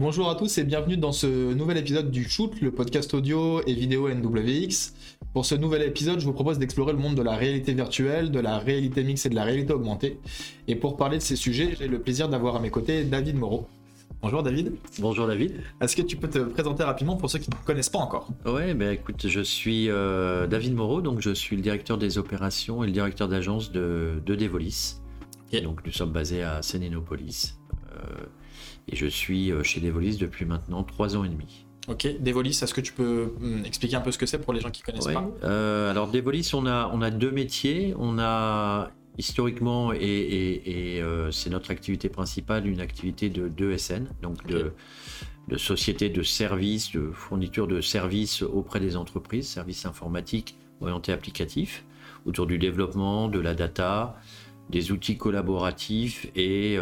Bonjour à tous et bienvenue dans ce nouvel épisode du Shoot, le podcast audio et vidéo NWX. Pour ce nouvel épisode, je vous propose d'explorer le monde de la réalité virtuelle, de la réalité mixte et de la réalité augmentée. Et pour parler de ces sujets, j'ai le plaisir d'avoir à mes côtés David Moreau. Bonjour David. Bonjour David. Est-ce que tu peux te présenter rapidement pour ceux qui ne te connaissent pas encore? Ouais, ben écoute, je suis euh, David Moreau, donc je suis le directeur des opérations et le directeur d'agence de, de Devolis. Et donc nous sommes basés à Sénénopolis. Euh, et je suis euh, chez Devolis depuis maintenant trois ans et demi. Ok, Devolis, est-ce que tu peux hum, expliquer un peu ce que c'est pour les gens qui connaissent pas euh, Alors Devolis, on a, on a deux métiers. On a historiquement, et, euh, c'est notre activité principale, une activité de, de SN, donc de, de société de services, de fourniture de services auprès des entreprises, services informatiques orientés applicatifs, autour du développement, de la data, des outils collaboratifs et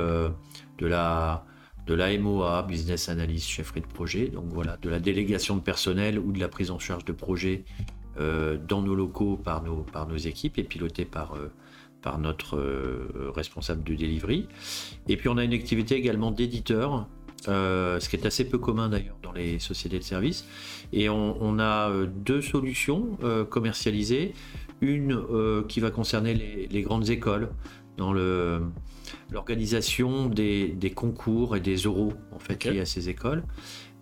de la de l'AMOA, Business Analyst, chefferie de projet, donc voilà, de la délégation de personnel ou de la prise en charge de projets euh, dans nos locaux par nos, équipes et piloté par, euh, par notre euh, responsable de delivery. Et puis on a une activité également d'éditeur, ce qui est assez peu commun d'ailleurs dans les sociétés de services. Et on, a deux solutions commercialisées. Une qui va concerner les, les grandes écoles dans le l'organisation des, concours et des euros en fait liés à ces écoles.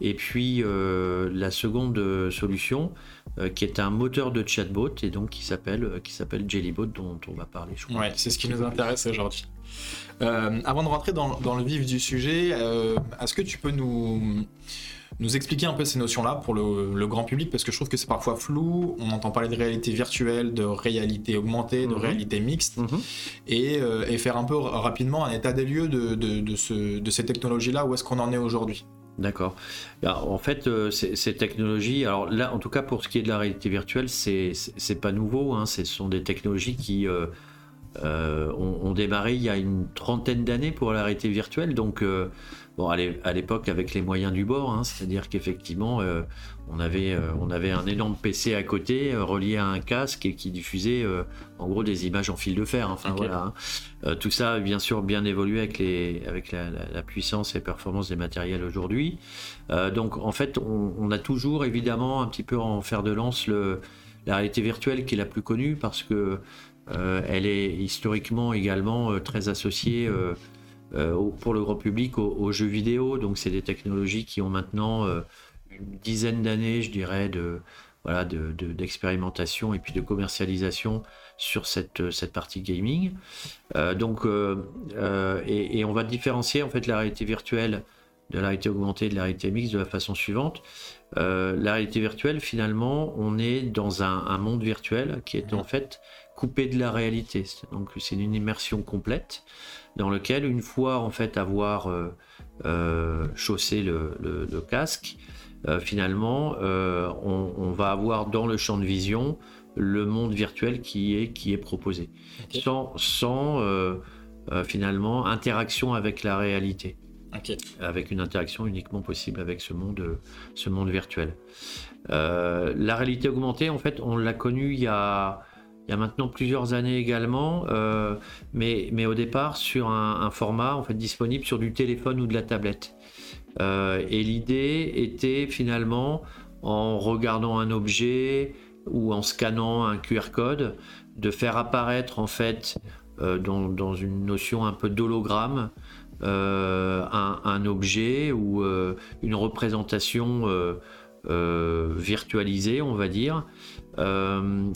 Et puis euh, la seconde euh, solution, euh, qui est un moteur de chatbot et donc qui s'appelle qui s'appelle Jellybot dont on va parler. Ouais, c'est ce qui nous intéresse aujourd'hui. avant de rentrer dans, dans, le vif du sujet, est-ce que tu peux nous nous expliquer un peu ces notions-là pour le, grand public? Parce que je trouve que c'est parfois flou. On entend parler de réalité virtuelle, de réalité augmentée, de mhm. réalité mixte mhm. euh, et, faire un peu rapidement un état des lieux de, de, ces technologies-là. Où est-ce qu'on en est aujourd'hui D'accord. En fait, euh, ces, technologies, alors là, en tout cas pour ce qui est de la réalité virtuelle, c'est pas nouveau. Hein, ce sont des technologies qui euh, ont, démarré il y a une trentaine d'années pour la réalité virtuelle. Donc, Bon, à l'époque, avec les moyens du bord, hein, c'est-à-dire qu'effectivement, euh, on, avait, euh, on avait un énorme PC à côté, euh, relié à un casque et qui diffusait en gros des images en fil de fer. Enfin voilà. Hein. tout ça, bien sûr, bien évolué avec, les, avec la, puissance et performance des matériels aujourd'hui. donc, en fait, on, a toujours évidemment un petit peu en fer de lance le, la réalité virtuelle qui est la plus connue parce que elle est historiquement également très associée euh, pour le grand public aux, jeux vidéo. Donc c'est des technologies qui ont maintenant euh, une dizaine d'années, je dirais, de voilà d'expérimentation et puis de commercialisation sur cette, cette partie gaming. Euh, donc et, on va différencier en fait la réalité virtuelle de la réalité augmentée et de la réalité mixte de la façon suivante. la réalité virtuelle, finalement, on est dans un monde virtuel qui est en fait coupé de la réalité. Donc c'est une immersion complète dans lequel, une fois en fait avoir euh, euh, chaussé le, casque, euh, finalement, on, va avoir dans le champ de vision le monde virtuel qui est, qui est proposé, sans, sans finalement interaction avec la réalité. Avec une interaction uniquement possible avec ce monde, ce monde virtuel. la réalité augmentée, en fait, on l'a connue il y a, il y a maintenant plusieurs années également, euh, mais, au départ sur un, format disponible sur du téléphone ou de la tablette. Euh, et l'idée était finalement en regardant un objet ou en scannant un QR code de faire apparaître en fait euh, dans, une notion un peu d'hologramme un, objet ou une représentation virtualisée on va dire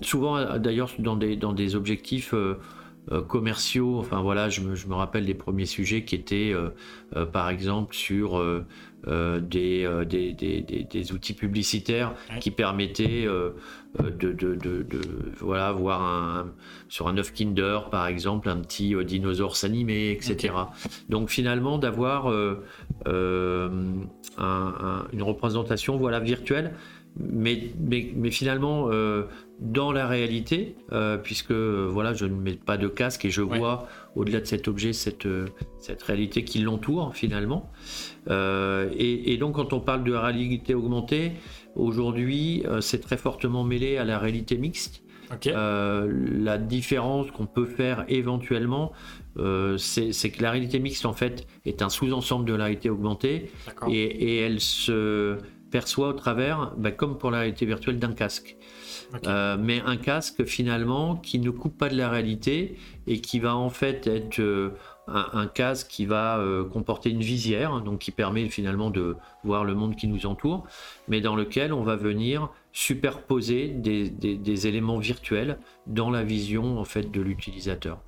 souvent, d'ailleurs, dans des, dans des objectifs euh, euh, commerciaux. Enfin voilà, je me, je me, rappelle des premiers sujets qui étaient, par exemple, sur des, des, des, des, outils publicitaires qui permettaient de, de, de, voilà, voir un, sur un œuf Kinder, par exemple, un petit dinosaure s'animer, etc. Donc finalement, d'avoir une représentation voilà, virtuelle mais, mais, finalement, euh, dans la réalité, euh, puisque voilà, je ne mets pas de casque et je vois au-delà de cet objet cette, cette réalité qui l'entoure finalement. Euh, et, donc, quand on parle de réalité augmentée, aujourd'hui, c'est très fortement mêlé à la réalité mixte. la différence qu'on peut faire éventuellement, c'est que la réalité mixte en fait est un sous-ensemble de la réalité augmentée et, et, elle se perçoit au travers, bah, comme pour la réalité virtuelle, d'un casque. Euh, mais un casque finalement qui ne coupe pas de la réalité et qui va en fait être euh, un, casque qui va euh, comporter une visière, hein, donc qui permet finalement de voir le monde qui nous entoure, mais dans lequel on va venir superposer des, éléments virtuels dans la vision en fait de l'utilisateur.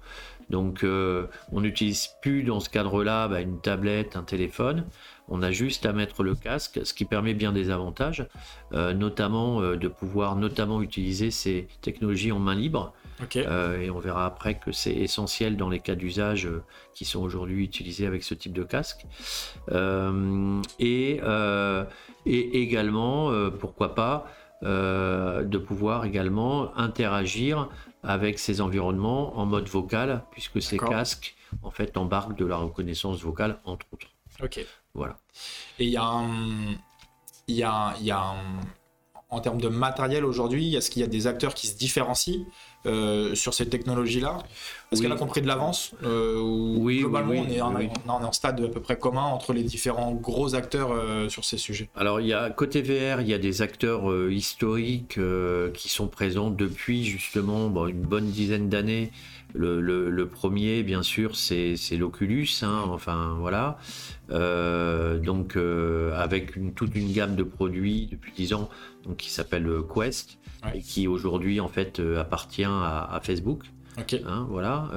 Donc on n'utilise plus dans ce cadre-là bah, une tablette, un téléphone, on a juste à mettre le casque, ce qui permet bien des avantages, euh, notamment euh, de pouvoir notamment utiliser ces technologies en main libre. Euh, et on verra après que c'est essentiel dans les cas d'usage qui sont aujourd'hui utilisés avec ce type de casque. Et, et, également, pourquoi pas, de pouvoir également interagir avec ces environnements en mode vocal, puisque ces casques en fait embarquent de la reconnaissance vocale entre autres. Ok. Voilà. Et il y a Il y a, y a En termes de matériel aujourd'hui, est-ce qu'il y a des acteurs qui se différencient euh, sur ces technologies-là Est-ce qu'elle a compris de l'avance euh, Oui, globalement, on, est en, on, en, stade à peu près commun entre les différents gros acteurs euh, sur ces sujets? Alors, il y a, côté VR, il y a des acteurs historiques qui sont présents depuis justement une bonne dizaine d'années le, premier, bien sûr, c'est l'Oculus, hein, enfin voilà. Euh, donc euh, avec toute une gamme de produits depuis 10 ans, donc qui s'appelle Quest et qui aujourd'hui en fait euh, appartient à, Facebook. Hein, voilà,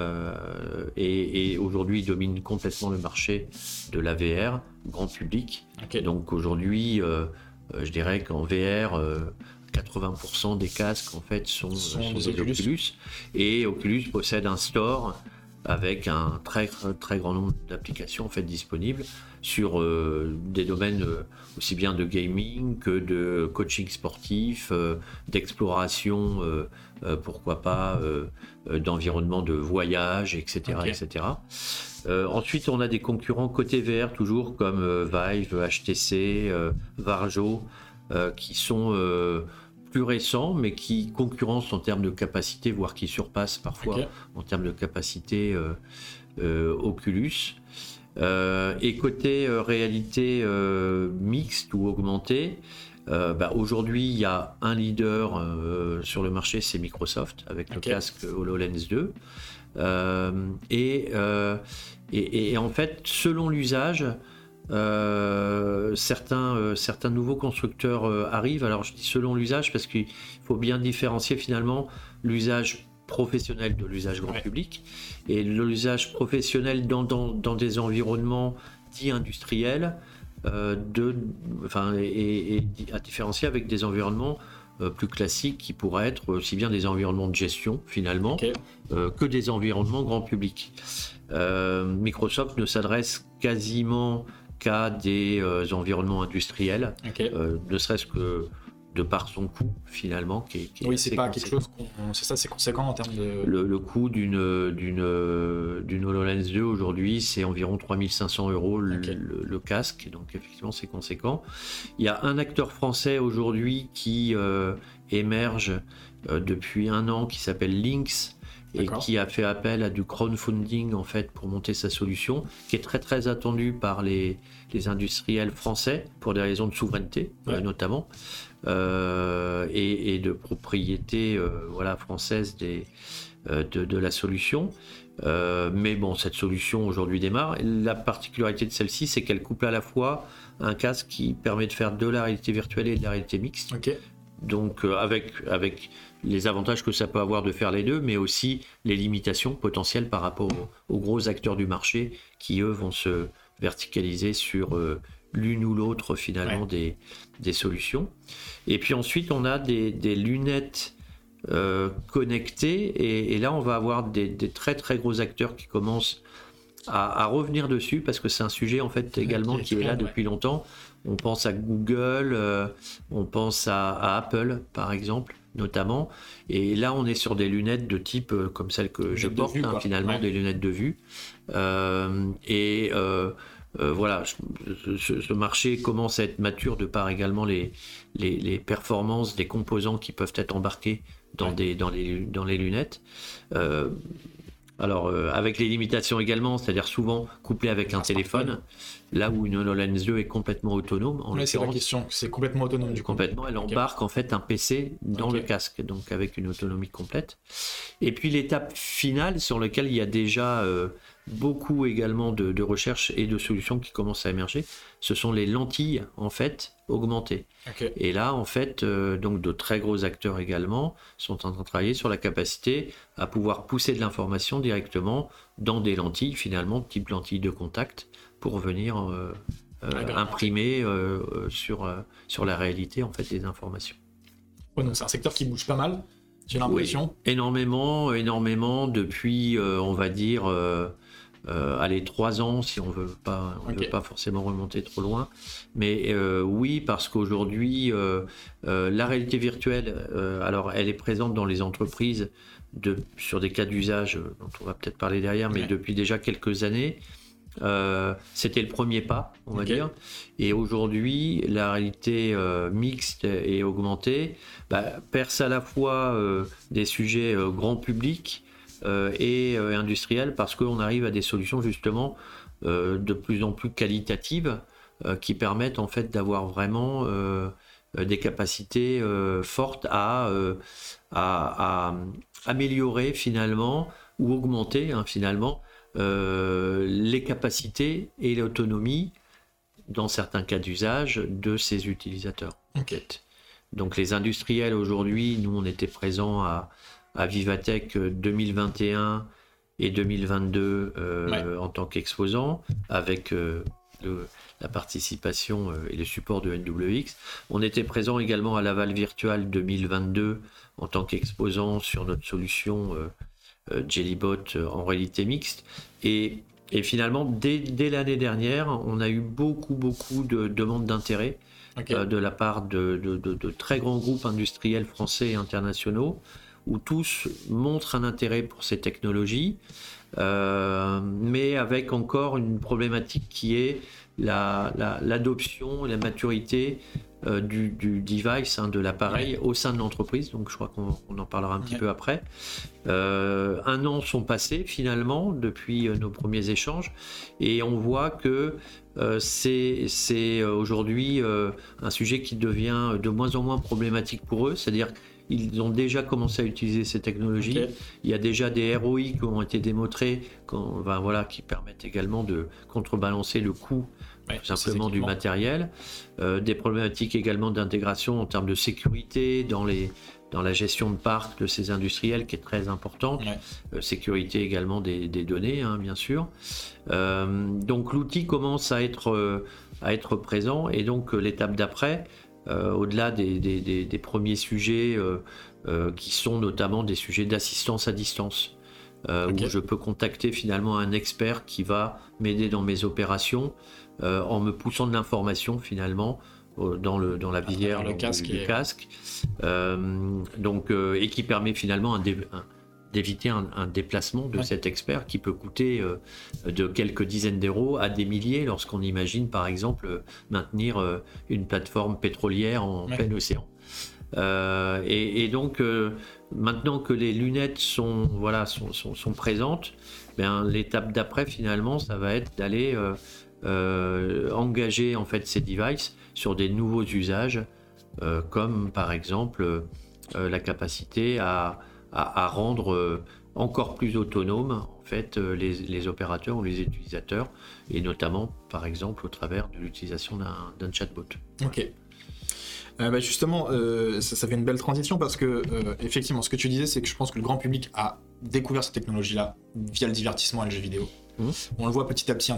et, aujourd'hui domine complètement le marché de la VR grand public. Donc aujourd'hui, je dirais qu'en VR 80% des casques en fait sont, des, Oculus. Et Oculus possède un store avec un très très grand nombre d'applications en fait disponibles sur euh, des domaines euh, aussi bien de gaming que de coaching sportif, euh, d'exploration, pourquoi pas, d'environnement de voyage, etc. etc. ensuite, on a des concurrents côté VR toujours comme Vive, HTC, Varjo, qui sont plus récents, mais qui concurrencent en termes de capacité, voire qui surpassent parfois en termes de capacité euh, euh, Oculus. Euh, et côté réalité mixte ou augmentée, bah, aujourd'hui il y a un leader sur le marché, c'est Microsoft avec le casque HoloLens 2. Et, et, et, en fait, selon l'usage, euh, certains, euh, certains nouveaux constructeurs euh, arrivent. Alors je dis selon l'usage parce qu'il faut bien différencier finalement l'usage professionnel de l'usage grand public et l'usage professionnel dans, dans, des environnements dits industriels de, enfin, et, à différencier avec des environnements plus classiques qui pourraient être aussi bien des environnements de gestion finalement que des environnements grand public. Microsoft ne s'adresse quasiment qu'à des euh, environnements industriels, euh, ne serait-ce que de par son coût finalement qui est, oui c'est pas quelque chose c'est ça c'est conséquent en termes de le, coût d'une d'une d'une HoloLens 2 aujourd'hui c'est environ 3500 euros le, casque donc effectivement c'est conséquent. Il y a un acteur français aujourd'hui qui euh, émerge depuis un an qui s'appelle Lynx et qui a fait appel à du crowdfunding en fait pour monter sa solution, qui est très très attendu par les, les industriels français pour des raisons de souveraineté euh, notamment euh, et, de propriété euh, voilà française des, de, de, la solution. mais bon, cette solution aujourd'hui démarre. La particularité de celle-ci, c'est qu'elle couple à la fois un casque qui permet de faire de la réalité virtuelle et de la réalité mixte. Donc avec, avec les avantages que ça peut avoir de faire les deux, mais aussi les limitations potentielles par rapport aux, gros acteurs du marché qui, eux, vont se verticaliser sur euh, l'une ou l'autre, finalement, des, des, solutions. Et puis ensuite, on a des, lunettes euh, connectées, et, là, on va avoir des, très, très gros acteurs qui commencent à, revenir dessus, parce que c'est un sujet, en fait, également qui est là depuis longtemps. On pense à Google, euh, on pense à Apple, par exemple notamment. Et là, on est sur des lunettes de type euh, comme celle que je porte, hein, finalement, des lunettes de vue. Euh, et voilà, ce, marché commence à être mature de par également les, les, performances des composants qui peuvent être embarqués dans, des, dans, les, dans les lunettes. alors, avec les limitations également, c'est-à-dire souvent couplé avec un téléphone, là où une HoloLens 2 est complètement autonome. En c'est la question, c'est complètement autonome du coup. Complètement, elle embarque en fait un PC dans le casque, donc avec une autonomie complète. Et puis l'étape finale sur laquelle il y a déjà beaucoup également de, recherches et de solutions qui commencent à émerger. Ce sont les lentilles en fait augmentées. Et là en fait, euh, donc de très gros acteurs également sont en train de travailler sur la capacité à pouvoir pousser de l'information directement dans des lentilles finalement type lentilles de contact pour venir euh, euh, imprimer sur sur la réalité en fait des informations. c'est un secteur qui bouge pas mal. J'ai l'impression. énormément, énormément depuis, on va dire, euh, allez, trois ans si on veut pas, on veut pas forcément remonter trop loin. Mais euh, oui, parce qu'aujourd'hui, euh, la réalité virtuelle, alors elle est présente dans les entreprises de, sur des cas d'usage dont on va peut-être parler derrière, mais depuis déjà quelques années. C'était le premier pas, on va dire. Et aujourd'hui, la réalité mixte et augmentée bah, perce à la fois des sujets grand public, euh, et euh, industriel parce qu'on arrive à des solutions justement euh, de plus en plus qualitatives qui permettent en fait d'avoir vraiment des capacités fortes à, à, améliorer finalement ou augmenter hein, finalement les capacités et l'autonomie dans certains cas d'usage de ces utilisateurs. Donc les industriels aujourd'hui, nous on était présents à, à Vivatech 2021 euh, et 2022 euh, en tant qu'exposant, avec euh, la participation et le support de NWX. On était présent également à Laval Virtual 2022 en tant qu'exposant sur notre solution Jellybot en réalité mixte. Et, finalement, dès, l'année dernière, on a eu beaucoup, beaucoup de demandes d'intérêt de la part de, de, très grands groupes industriels français et internationaux où tous montrent un intérêt pour ces technologies, euh, mais avec encore une problématique qui est l'adoption la, et la maturité euh, du, device, hein, de l'appareil au sein de l'entreprise. Donc je crois qu'on en parlera un petit peu après. Euh, un an sont passés finalement depuis nos premiers échanges et on voit que c'est aujourd'hui un sujet qui devient de moins en moins problématique pour eux, c'est-à-dire ils ont déjà commencé à utiliser ces technologies. Il y a déjà des ROI qui ont été démontrés, voilà, qui permettent également de contrebalancer le coût simplement du matériel. Euh, des problématiques également d'intégration en termes de sécurité dans, les, dans la gestion de parc de ces industriels qui est très importante. Euh, sécurité également des, données, hein, bien sûr. Euh, donc l'outil commence à être, à être présent et donc l'étape d'après, au-delà des, premiers sujets qui sont notamment des sujets d'assistance à distance. où je peux contacter finalement un expert qui va m'aider dans mes opérations en me poussant de l'information finalement dans, le, dans la visière le casque, du, casque. donc, et qui permet finalement un, d'éviter un, déplacement de cet expert qui peut coûter euh, de quelques dizaines d'euros à des milliers lorsqu'on imagine par exemple maintenir euh, une plateforme pétrolière en plein océan. Euh, et, donc maintenant que les lunettes sont, voilà, sont, sont, présentes, ben, l'étape d'après finalement ça va être d'aller engager en fait ces devices sur des nouveaux usages comme par exemple la capacité à rendre euh, encore plus autonome en fait euh, les, opérateurs ou les utilisateurs et notamment par exemple au travers de l'utilisation d'un chatbot. Ok. Euh, bah, justement, ça, fait une belle transition parce que effectivement, ce que tu disais, c'est que je pense que le grand public a découvert cette technologie-là via le divertissement et le jeu vidéo. Mmh. On le voit petit à petit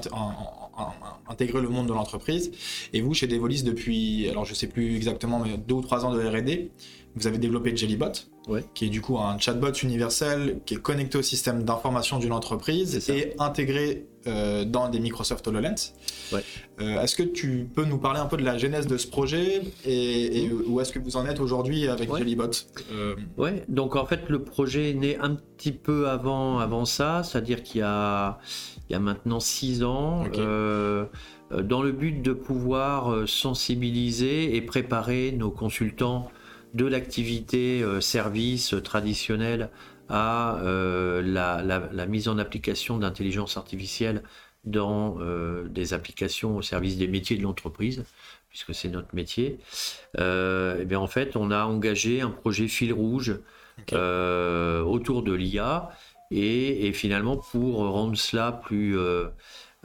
intégrer le monde de l'entreprise. Et vous, chez Devolis, depuis, alors je sais plus exactement, mais deux ou trois ans de R&D, vous avez développé Jellybot qui est du coup un chatbot universel qui est connecté au système d'information d'une entreprise et intégré euh, dans des Microsoft HoloLens. Euh, est-ce que tu peux nous parler un peu de la genèse de ce projet et, où est-ce que vous en êtes aujourd'hui avec Jellybot euh, Ouais, donc en fait le projet est né un petit peu avant, avant ça, c'est-à-dire qu'il y a, il y a maintenant six ans. dans le but de pouvoir sensibiliser et préparer nos consultants de l'activité service traditionnelle à la, mise en application d'intelligence artificielle dans des applications au service des métiers de l'entreprise, puisque c'est notre métier. et eh bien en fait, on a engagé un projet fil rouge autour de l'IA et, finalement, pour rendre cela plus, euh,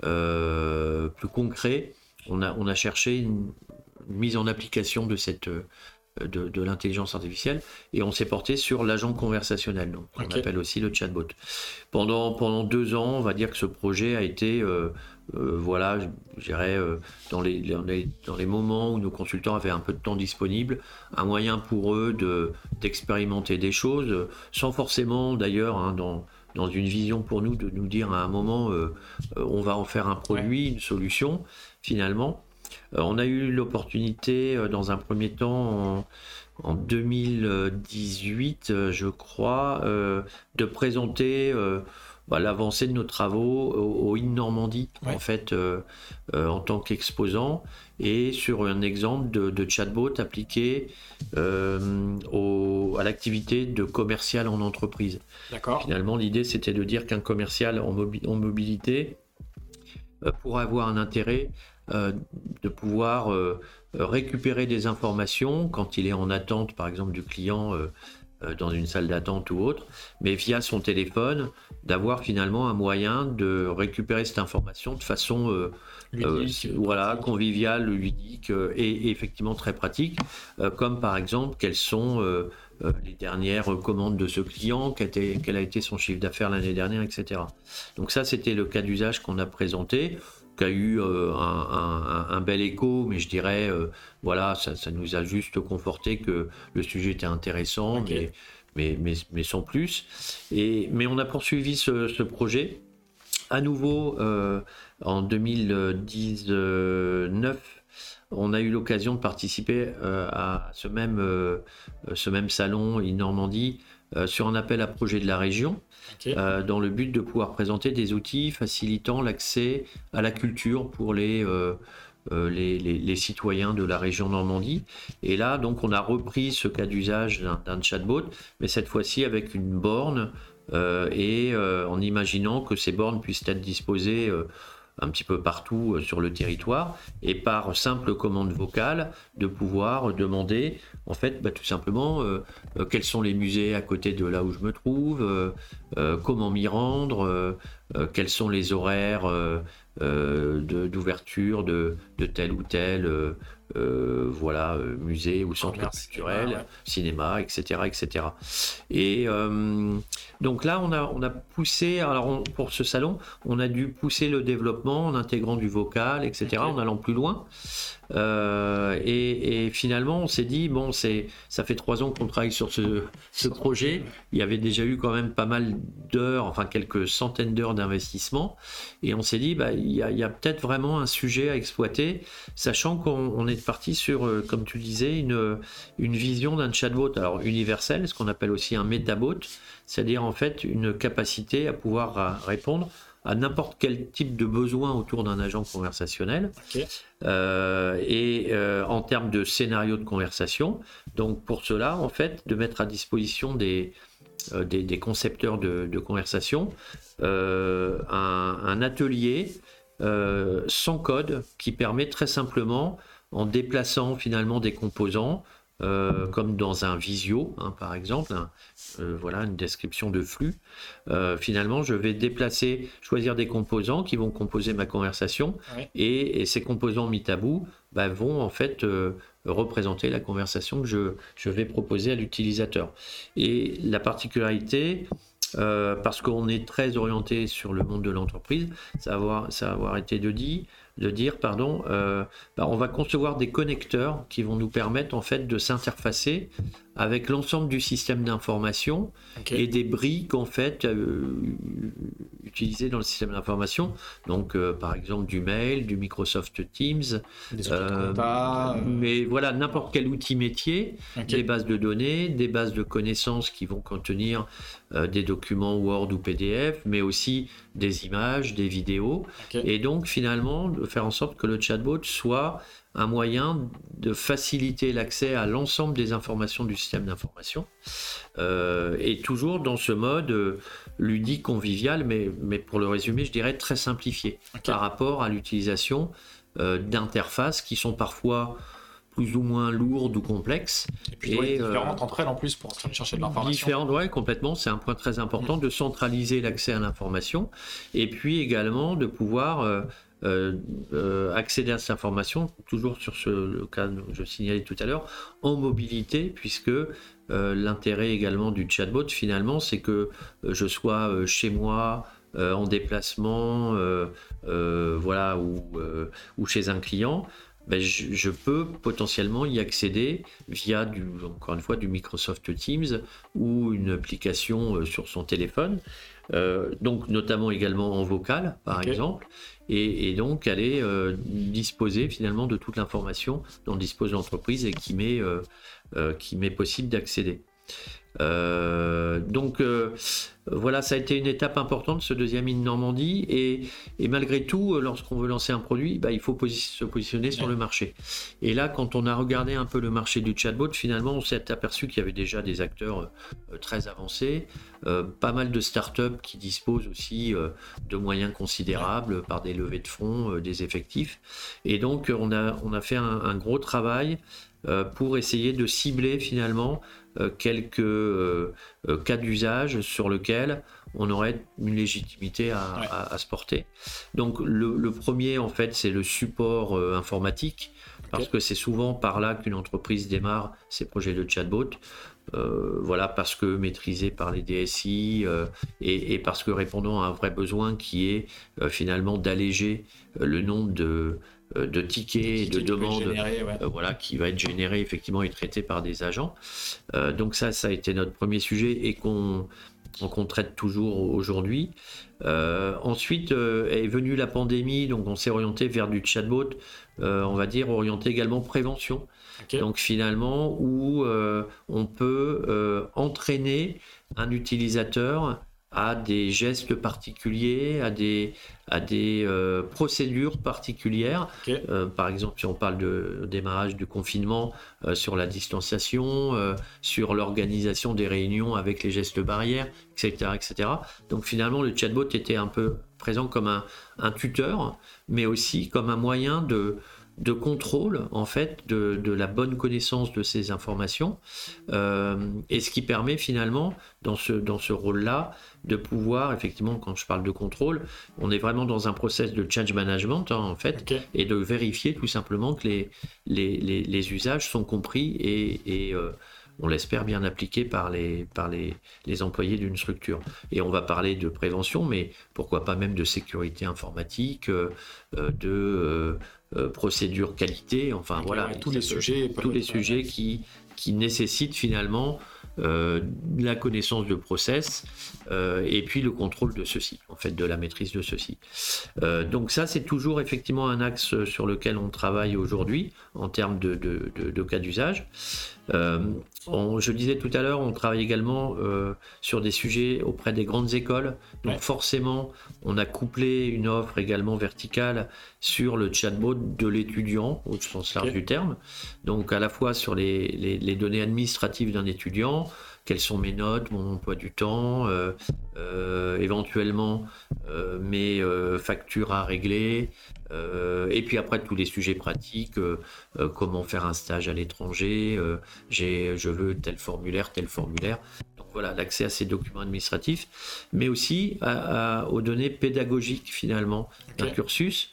euh, plus concret, on a, on a cherché une, mise en application de cette de, de l'intelligence artificielle et on s'est porté sur l'agent conversationnel, donc on appelle aussi le chatbot. Pendant, pendant deux ans, on va dire que ce projet a été, euh, voilà, je dirais, dans, les, dans, les, moments où nos consultants avaient un peu de temps disponible, un moyen pour eux de, d'expérimenter des choses, sans forcément d'ailleurs, hein, dans, dans une vision pour nous de nous dire à un moment euh, euh, on va en faire un produit, une solution finalement. Euh, on a eu l'opportunité dans un premier temps en, 2018 je crois de présenter bah, l'avancée de nos travaux au, IN Normandie en fait en tant qu'exposant et sur un exemple de, chatbot appliqué euh, à l'activité de commercial en entreprise. D'accord. Finalement, l'idée, c'était de dire qu'un commercial en, mobilité euh, pourrait avoir un intérêt euh, de pouvoir récupérer des informations quand il est en attente, par exemple, du client dans une salle d'attente ou autre, mais via son téléphone, d'avoir finalement un moyen de récupérer cette information de façon euh, voilà, convivial, ludique euh, et, effectivement très pratique, euh, comme par exemple quelles sont les dernières commandes de ce client, quel, a été son chiffre d'affaires l'année dernière, etc. Donc ça, c'était le cas d'usage qu'on a présenté, a eu un, bel écho, mais je dirais, voilà, ça, nous a juste conforté que le sujet était intéressant, mais, mais, sans plus. Et, mais on a poursuivi ce, ce projet à nouveau en 2019, on a eu l'occasion de participer euh, à ce même, euh, ce même salon in Normandie euh, sur un appel à projet de la région, dans le but de pouvoir présenter des outils facilitant l'accès à la culture pour les, les, les, citoyens de la région Normandie. Et là, donc, on a repris ce cas d'usage d'un chatbot, mais cette fois-ci avec une borne et en imaginant que ces bornes puissent être disposées un petit peu partout euh, sur le territoire et par simple commande vocale de pouvoir demander en fait bah, tout simplement euh, euh, quels sont les musées à côté de là où je me trouve, comment m'y rendre, quels sont les horaires d'ouverture de, de, tel ou tel voilà, musée ou centre culturel, cinéma, etc. etc. Et donc là, on a, on a poussé, alors pour ce salon, on a dû pousser le développement en intégrant du vocal, etc., en allant plus loin. Euh, et, finalement, on s'est dit, bon, c'est, ça fait trois ans qu'on travaille sur ce, projet. Il y avait déjà eu quand même pas mal d'heures, enfin quelques centaines d'heures d'investissement. Et on s'est dit, bah, il y a, peut-être vraiment un sujet à exploiter, sachant qu'on est parti sur, euh, comme tu disais, une, une vision d'un chatbot, alors universel, ce qu'on appelle aussi un métabot, c'est-à-dire en fait une capacité à pouvoir répondre à n'importe quel type de besoin autour d'un agent conversationnel. Euh, et euh, en termes de scénario de conversation, donc pour cela, en fait, de mettre à disposition des, euh, des, concepteurs de, conversation un, atelier sans code qui permet très simplement, en déplaçant finalement des composants, comme dans un visio, hein, par exemple, euh, voilà une description de flux. Euh, finalement, je vais déplacer, choisir des composants qui vont composer ma conversation et, ces composants mis à bout bah, vont en fait euh, représenter la conversation que je, je vais proposer à l'utilisateur. Et la particularité, parce qu'on est très orienté sur le monde de l'entreprise, ça, ça a avoir été de dit, de dire, pardon, euh, bah, on va concevoir des connecteurs qui vont nous permettre en fait de s'interfacer avec l'ensemble du système d'information et des briques en fait euh, utilisées dans le système d'information. Donc, euh, par exemple, du mail, du Microsoft Teams, mais voilà n'importe quel outil métier, des bases de données, des bases de connaissances qui vont contenir des documents Word ou PDF, mais aussi des images, des vidéos. Et donc, finalement, faire en sorte que le chatbot soit un moyen de faciliter l'accès à l'ensemble des informations du système d'information, euh, et toujours dans ce mode euh, ludique, convivial, mais, mais pour le résumer, je dirais très simplifié par rapport à l'utilisation euh, d'interfaces qui sont parfois plus ou moins lourdes ou complexes. Et puis différentes entre elles en plus pour aller chercher de l'information. Différentes, oui, complètement. C'est un point très important de centraliser l'accès à l'information et puis également de pouvoir accéder à cette information, toujours sur ce, cas que je signalais tout à l'heure, en mobilité, puisque euh, l'intérêt également du chatbot, finalement, c'est que je sois chez moi, en déplacement, voilà, ou, chez un client. Ben, je, je, peux potentiellement y accéder via du, encore une fois du Microsoft Teams ou une application sur son téléphone. Euh, donc notamment également en vocal, par exemple, et, donc aller euh, disposer finalement de toute l'information dont dispose l'entreprise et qui m'est euh, qui m'est possible d'accéder. Euh, donc euh, voilà, ça a été une étape importante ce deuxième in Normandie et, malgré tout, euh, lorsqu'on veut lancer un produit, bah, il faut se positionner sur le marché. Et là, quand on a regardé un peu le marché du chatbot, finalement, on s'est aperçu qu'il y avait déjà des acteurs très avancés, pas mal de startups qui disposent aussi de moyens considérables par des levées de fonds, des effectifs. Et donc, on a, fait un gros travail pour essayer de cibler finalement quelques euh, euh, cas d'usage sur lesquels on aurait une légitimité à, se porter. Donc le, premier, en fait, c'est le support informatique, parce que c'est souvent par là qu'une entreprise démarre ses projets de chatbot. voilà, parce que maîtrisé par les DSI et, parce que répondant à un vrai besoin qui est finalement d'alléger le nombre de, euh, de tickets, et de demandes, euh, voilà, qui va être généré effectivement et traité par des agents. Euh, donc ça, ça a été notre premier sujet et qu'on traite toujours aujourd'hui. ensuite est venue la pandémie, donc on s'est orienté vers du chatbot, on va dire orienté également prévention. Donc finalement où on peut entraîner un utilisateur à des gestes particuliers, à des, à des euh, procédures particulières. Euh, par exemple, si on parle de démarrage du confinement, euh, sur la distanciation, sur l'organisation des réunions avec les gestes barrières, etc., etc. Donc finalement, le chatbot était un peu présent comme un, un tuteur, mais aussi comme un moyen de de contrôle en fait de, la bonne connaissance de ces informations euh, et ce qui permet finalement dans ce, dans ce rôle-là de pouvoir effectivement quand je parle de contrôle on est vraiment dans un process de change management hein, en fait et de vérifier tout simplement que les, les, usages sont compris et, euh, on l'espère bien appliqués par les, par les, les employés d'une structure. Et on va parler de prévention, mais pourquoi pas même de sécurité informatique, euh, de euh, procédure qualité, enfin voilà, tous les sujets, tous les sujets qui, qui nécessitent finalement euh, la connaissance de process euh, et puis le contrôle de ceci, en fait, de la maîtrise de ceci. Euh, donc ça, c'est toujours effectivement un axe sur lequel on travaille aujourd'hui en termes de, de, cas d'usage. Je disais tout à l'heure, on travaille également sur des sujets auprès des grandes écoles. Donc forcément, on a couplé une offre également verticale sur le chatbot de l'étudiant, au sens large du terme. Donc à la fois sur les, les données administratives d'un étudiant, quelles sont mes notes, mon emploi du temps, euh, euh, éventuellement euh, mes factures à régler, et puis après tous les sujets pratiques, comment faire un stage à l'étranger, je veux tel formulaire, tel formulaire. Donc voilà, l'accès à ces documents administratifs, mais aussi aux données pédagogiques finalement d'un cursus,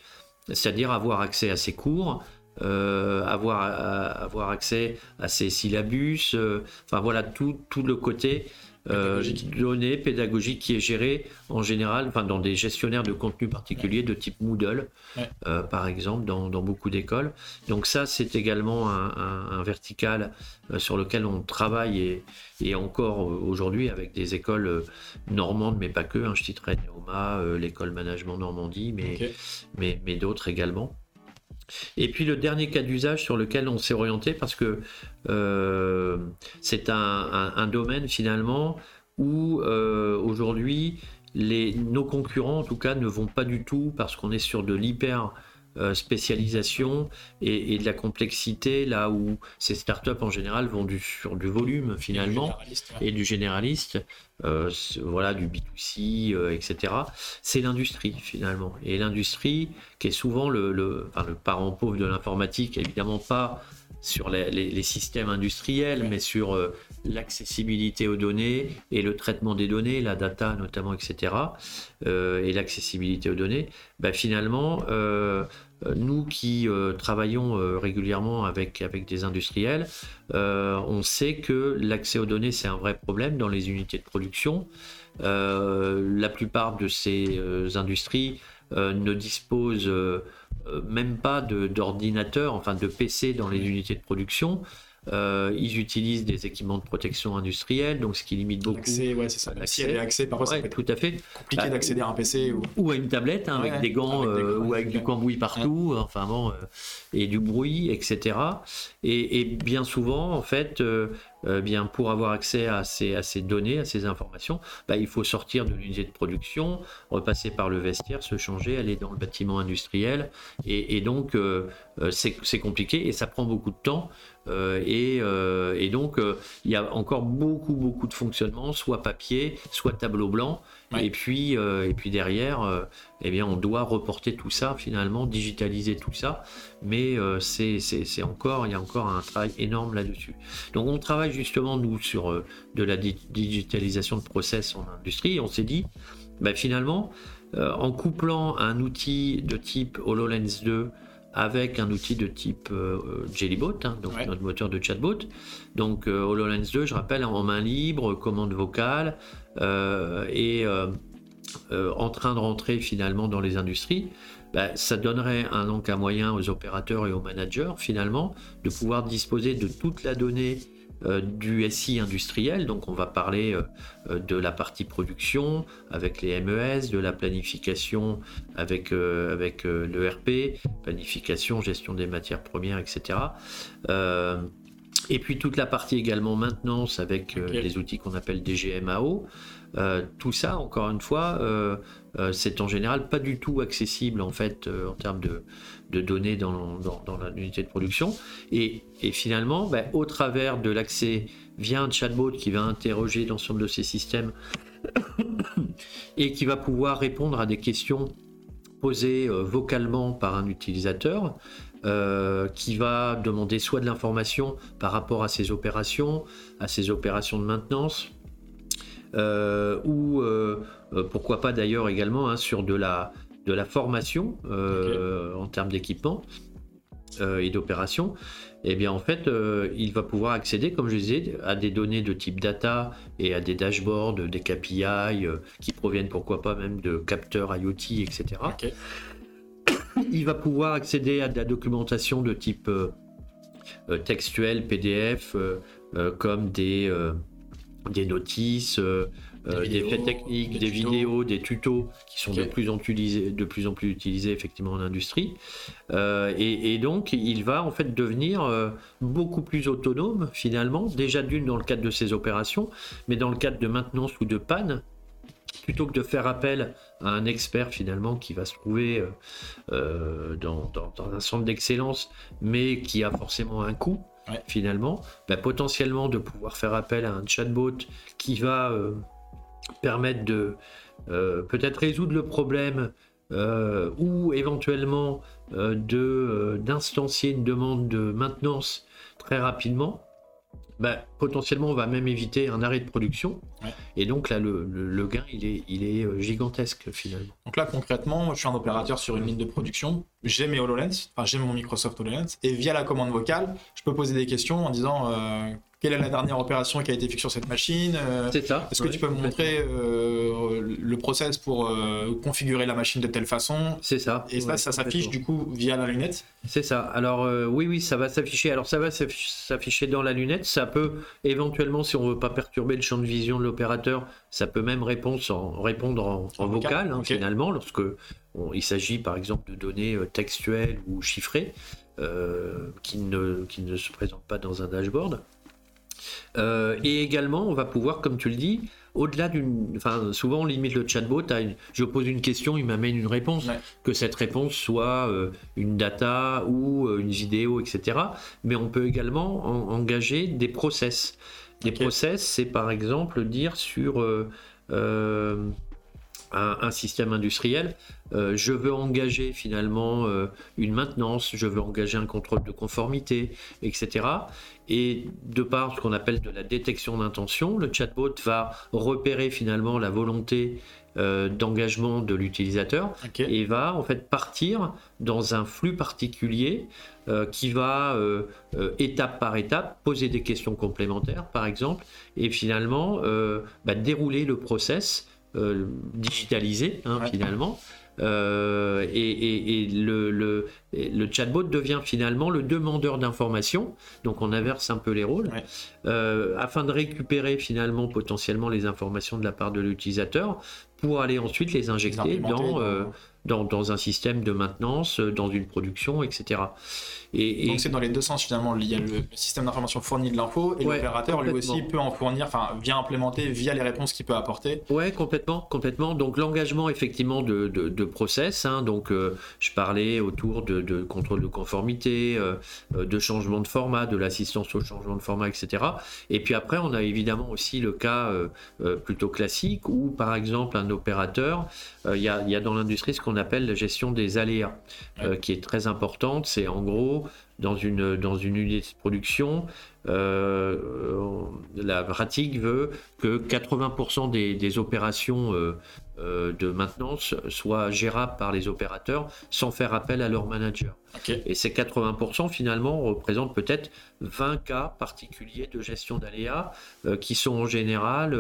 c'est-à-dire avoir accès à ces cours, euh, avoir, avoir accès à ces syllabus, euh, enfin voilà tout, tout le côté euh, données pédagogique qui est géré en général enfin, dans des gestionnaires de contenu particuliers de type Moodle, euh, par exemple, dans, dans beaucoup d'écoles. Donc ça, c'est également un, un, vertical sur lequel on travaille et, et encore aujourd'hui avec des écoles normandes, mais pas que. Hein, je citerai Neoma, l'école Management Normandie, mais, mais, mais d'autres également. Et puis le dernier cas d'usage sur lequel on s'est orienté, parce que euh, c'est un, domaine finalement où euh, aujourd'hui nos concurrents en tout cas ne vont pas du tout parce qu'on est sur de l'hyper spécialisation et, de la complexité là où ces startups en général vont du, sur du volume finalement et du généraliste, euh, voilà du B2C, etc. C'est l'industrie finalement et l'industrie qui est souvent le, le, le parent pauvre de l'informatique, évidemment pas sur les, systèmes industriels, mais sur euh, l'accessibilité aux données et le traitement des données, la data notamment, etc. Euh, et l'accessibilité aux données, bah, finalement, euh, nous qui travaillons régulièrement avec, avec des industriels, on sait que l'accès aux données, c'est un vrai problème dans les unités de production. la plupart de ces industries ne disposent même pas d'ordinateur, enfin de PC dans les unités de production. Euh, ils utilisent des équipements de protection industrielle, donc ce qui limite beaucoup. L'accès, ouais, c'est ça. S'il y avait accès, parfois ça tout à fait. compliqué bah, d'accéder à un PC. Ou, à une tablette, hein, avec, des gants, euh, ou avec du cambouis partout, enfin bon, et du bruit, etc. Et, bien souvent, en fait, bien pour avoir accès à ces, à ces données, à ces informations, bah, il faut sortir de l'unité de production, repasser par le vestiaire, se changer, aller dans le bâtiment industriel, et, et donc c'est compliqué et ça prend beaucoup de temps. Euh, euh, et, donc, euh, il y a encore beaucoup, beaucoup de fonctionnement, soit papier, soit tableau blanc. Et, puis, et puis derrière, eh bien, on doit reporter tout ça, finalement, digitaliser tout ça. Mais c'est encore, il y a encore un travail énorme là-dessus. Donc, on travaille justement, nous, sur de la digitalisation de process en industrie. on s'est dit, bah, finalement, en couplant un outil de type HoloLens 2 avec un outil de type euh, Jellybot, hein, donc notre moteur de chatbot. Donc euh, HoloLens 2, je rappelle, en main libre, commande vocale, euh, et en train de rentrer finalement dans les industries. Bah, ça donnerait un, donc un moyen aux opérateurs et aux managers finalement de pouvoir disposer de toute la donnée euh, du SI industriel, donc on va parler euh, euh, de la partie production avec les MES, de la planification avec, avec l'ERP, planification, gestion des matières premières, etc. et puis toute la partie également maintenance avec les outils qu'on appelle DGMAO. Tout ça, encore une fois, c'est en général pas du tout accessible en fait en termes de, données dans, l'unité de production. Et, finalement, ben, au travers de l'accès via un chatbot qui va interroger l'ensemble de ces systèmes et qui va pouvoir répondre à des questions posées euh, vocalement par un utilisateur, euh, qui va demander soit de l'information par rapport à ses opérations, à ses opérations de maintenance, euh, ou pourquoi pas d'ailleurs également hein, sur de la de la formation euh, en termes d'équipement euh, et d'opération, et eh bien en fait, euh, il va pouvoir accéder, comme je disais, à des données de type data et à des dashboards, des KPI qui proviennent pourquoi pas même de capteurs IoT, etc. Il va pouvoir accéder à de la documentation de type textuel, PDF, comme des, des notices, euh, des, faits techniques, des, vidéos, des tutos qui sont de, plus en plus utilisés, de plus en plus utilisés effectivement en industrie. Euh, et, donc, il va en fait devenir euh, beaucoup plus autonome finalement, déjà d'une dans le cadre de ses opérations, mais dans le cadre de maintenance ou de panne, plutôt que de faire appel à un expert finalement qui va se trouver dans, un centre d'excellence, mais qui a forcément un coût. Finalement, bah, potentiellement de pouvoir faire appel à un chatbot qui va permettre de euh, peut-être résoudre le problème euh, ou éventuellement euh, d'instancier une demande de maintenance très rapidement, bah, potentiellement on va même éviter un arrêt de production. Et donc là, le, le, gain, il est, il est gigantesque finalement. Donc là, concrètement, je suis un opérateur sur une ligne de production, j'ai mes HoloLens, enfin j'ai mon Microsoft HoloLens, et via la commande vocale, je peux poser des questions en disant quelle est la dernière opération qui a été faite sur cette machine euh, C'est ça. Est-ce que tu peux me montrer euh, le process pour euh, configurer la machine de telle façon? C'est ça. Et ça, ça s'affiche du coup via la lunette? C'est ça. Alors oui, oui, ça va s'afficher. Alors ça va s'afficher dans la lunette. Ça peut éventuellement, si on veut pas perturber le champ de vision de l'opérateur, ça peut même répondre en, répondre en, vocal, hein, finalement, lorsque il s'agit par exemple de données textuelles ou chiffrées qui, ne, qui ne se présentent pas dans un dashboard. Et également, on va pouvoir, comme tu le dis, au-delà d'une. Enfin, souvent, on limite le chatbot à une... je pose une question, il m'amène une réponse. Que cette réponse soit euh, une data ou euh, une vidéo, etc. Mais on peut également engager des process. Des process, c'est par exemple dire sur. Euh, un, système industriel, euh, je veux engager finalement euh, une maintenance, je veux engager un contrôle de conformité, etc. Et de par ce qu'on appelle de la détection d'intention, le chatbot va repérer finalement la volonté euh, d'engagement de l'utilisateur et va en fait partir dans un flux particulier qui va étape par étape poser des questions complémentaires par exemple et finalement bah, dérouler le process digitalisé hein, finalement. Euh, et, le, le, le, chatbot devient finalement le demandeur d'informations, donc on inverse un peu les rôles, euh, afin de récupérer finalement potentiellement les informations de la part de l'utilisateur pour aller ensuite les injecter dans, dans, dans, un système de maintenance, dans une production, etc. Donc c'est dans les deux sens finalement. Il y a le, système d'information fournit de l'info et l'opérateur lui aussi peut en fournir, enfin vient implémenter via les réponses qu'il peut apporter. Ouais, complètement, complètement. Donc l'engagement effectivement de, de, process. Hein. donc euh, je parlais autour de, de, contrôle de conformité, euh, euh, de changement de format, de l'assistance au changement de format, etc. Et puis après on a évidemment aussi le cas plutôt classique où par exemple un opérateur, il y, a, dans l'industrie ce qu'on appelle la gestion des aléas, qui est très importante. C'est en gros dans une, dans une unité de production, euh, la pratique veut que 80% des, opérations euh, euh, de maintenance soient gérables par les opérateurs sans faire appel à leur manager. Et ces 80% finalement représentent peut-être 20 cas particuliers de gestion d'aléas qui sont en général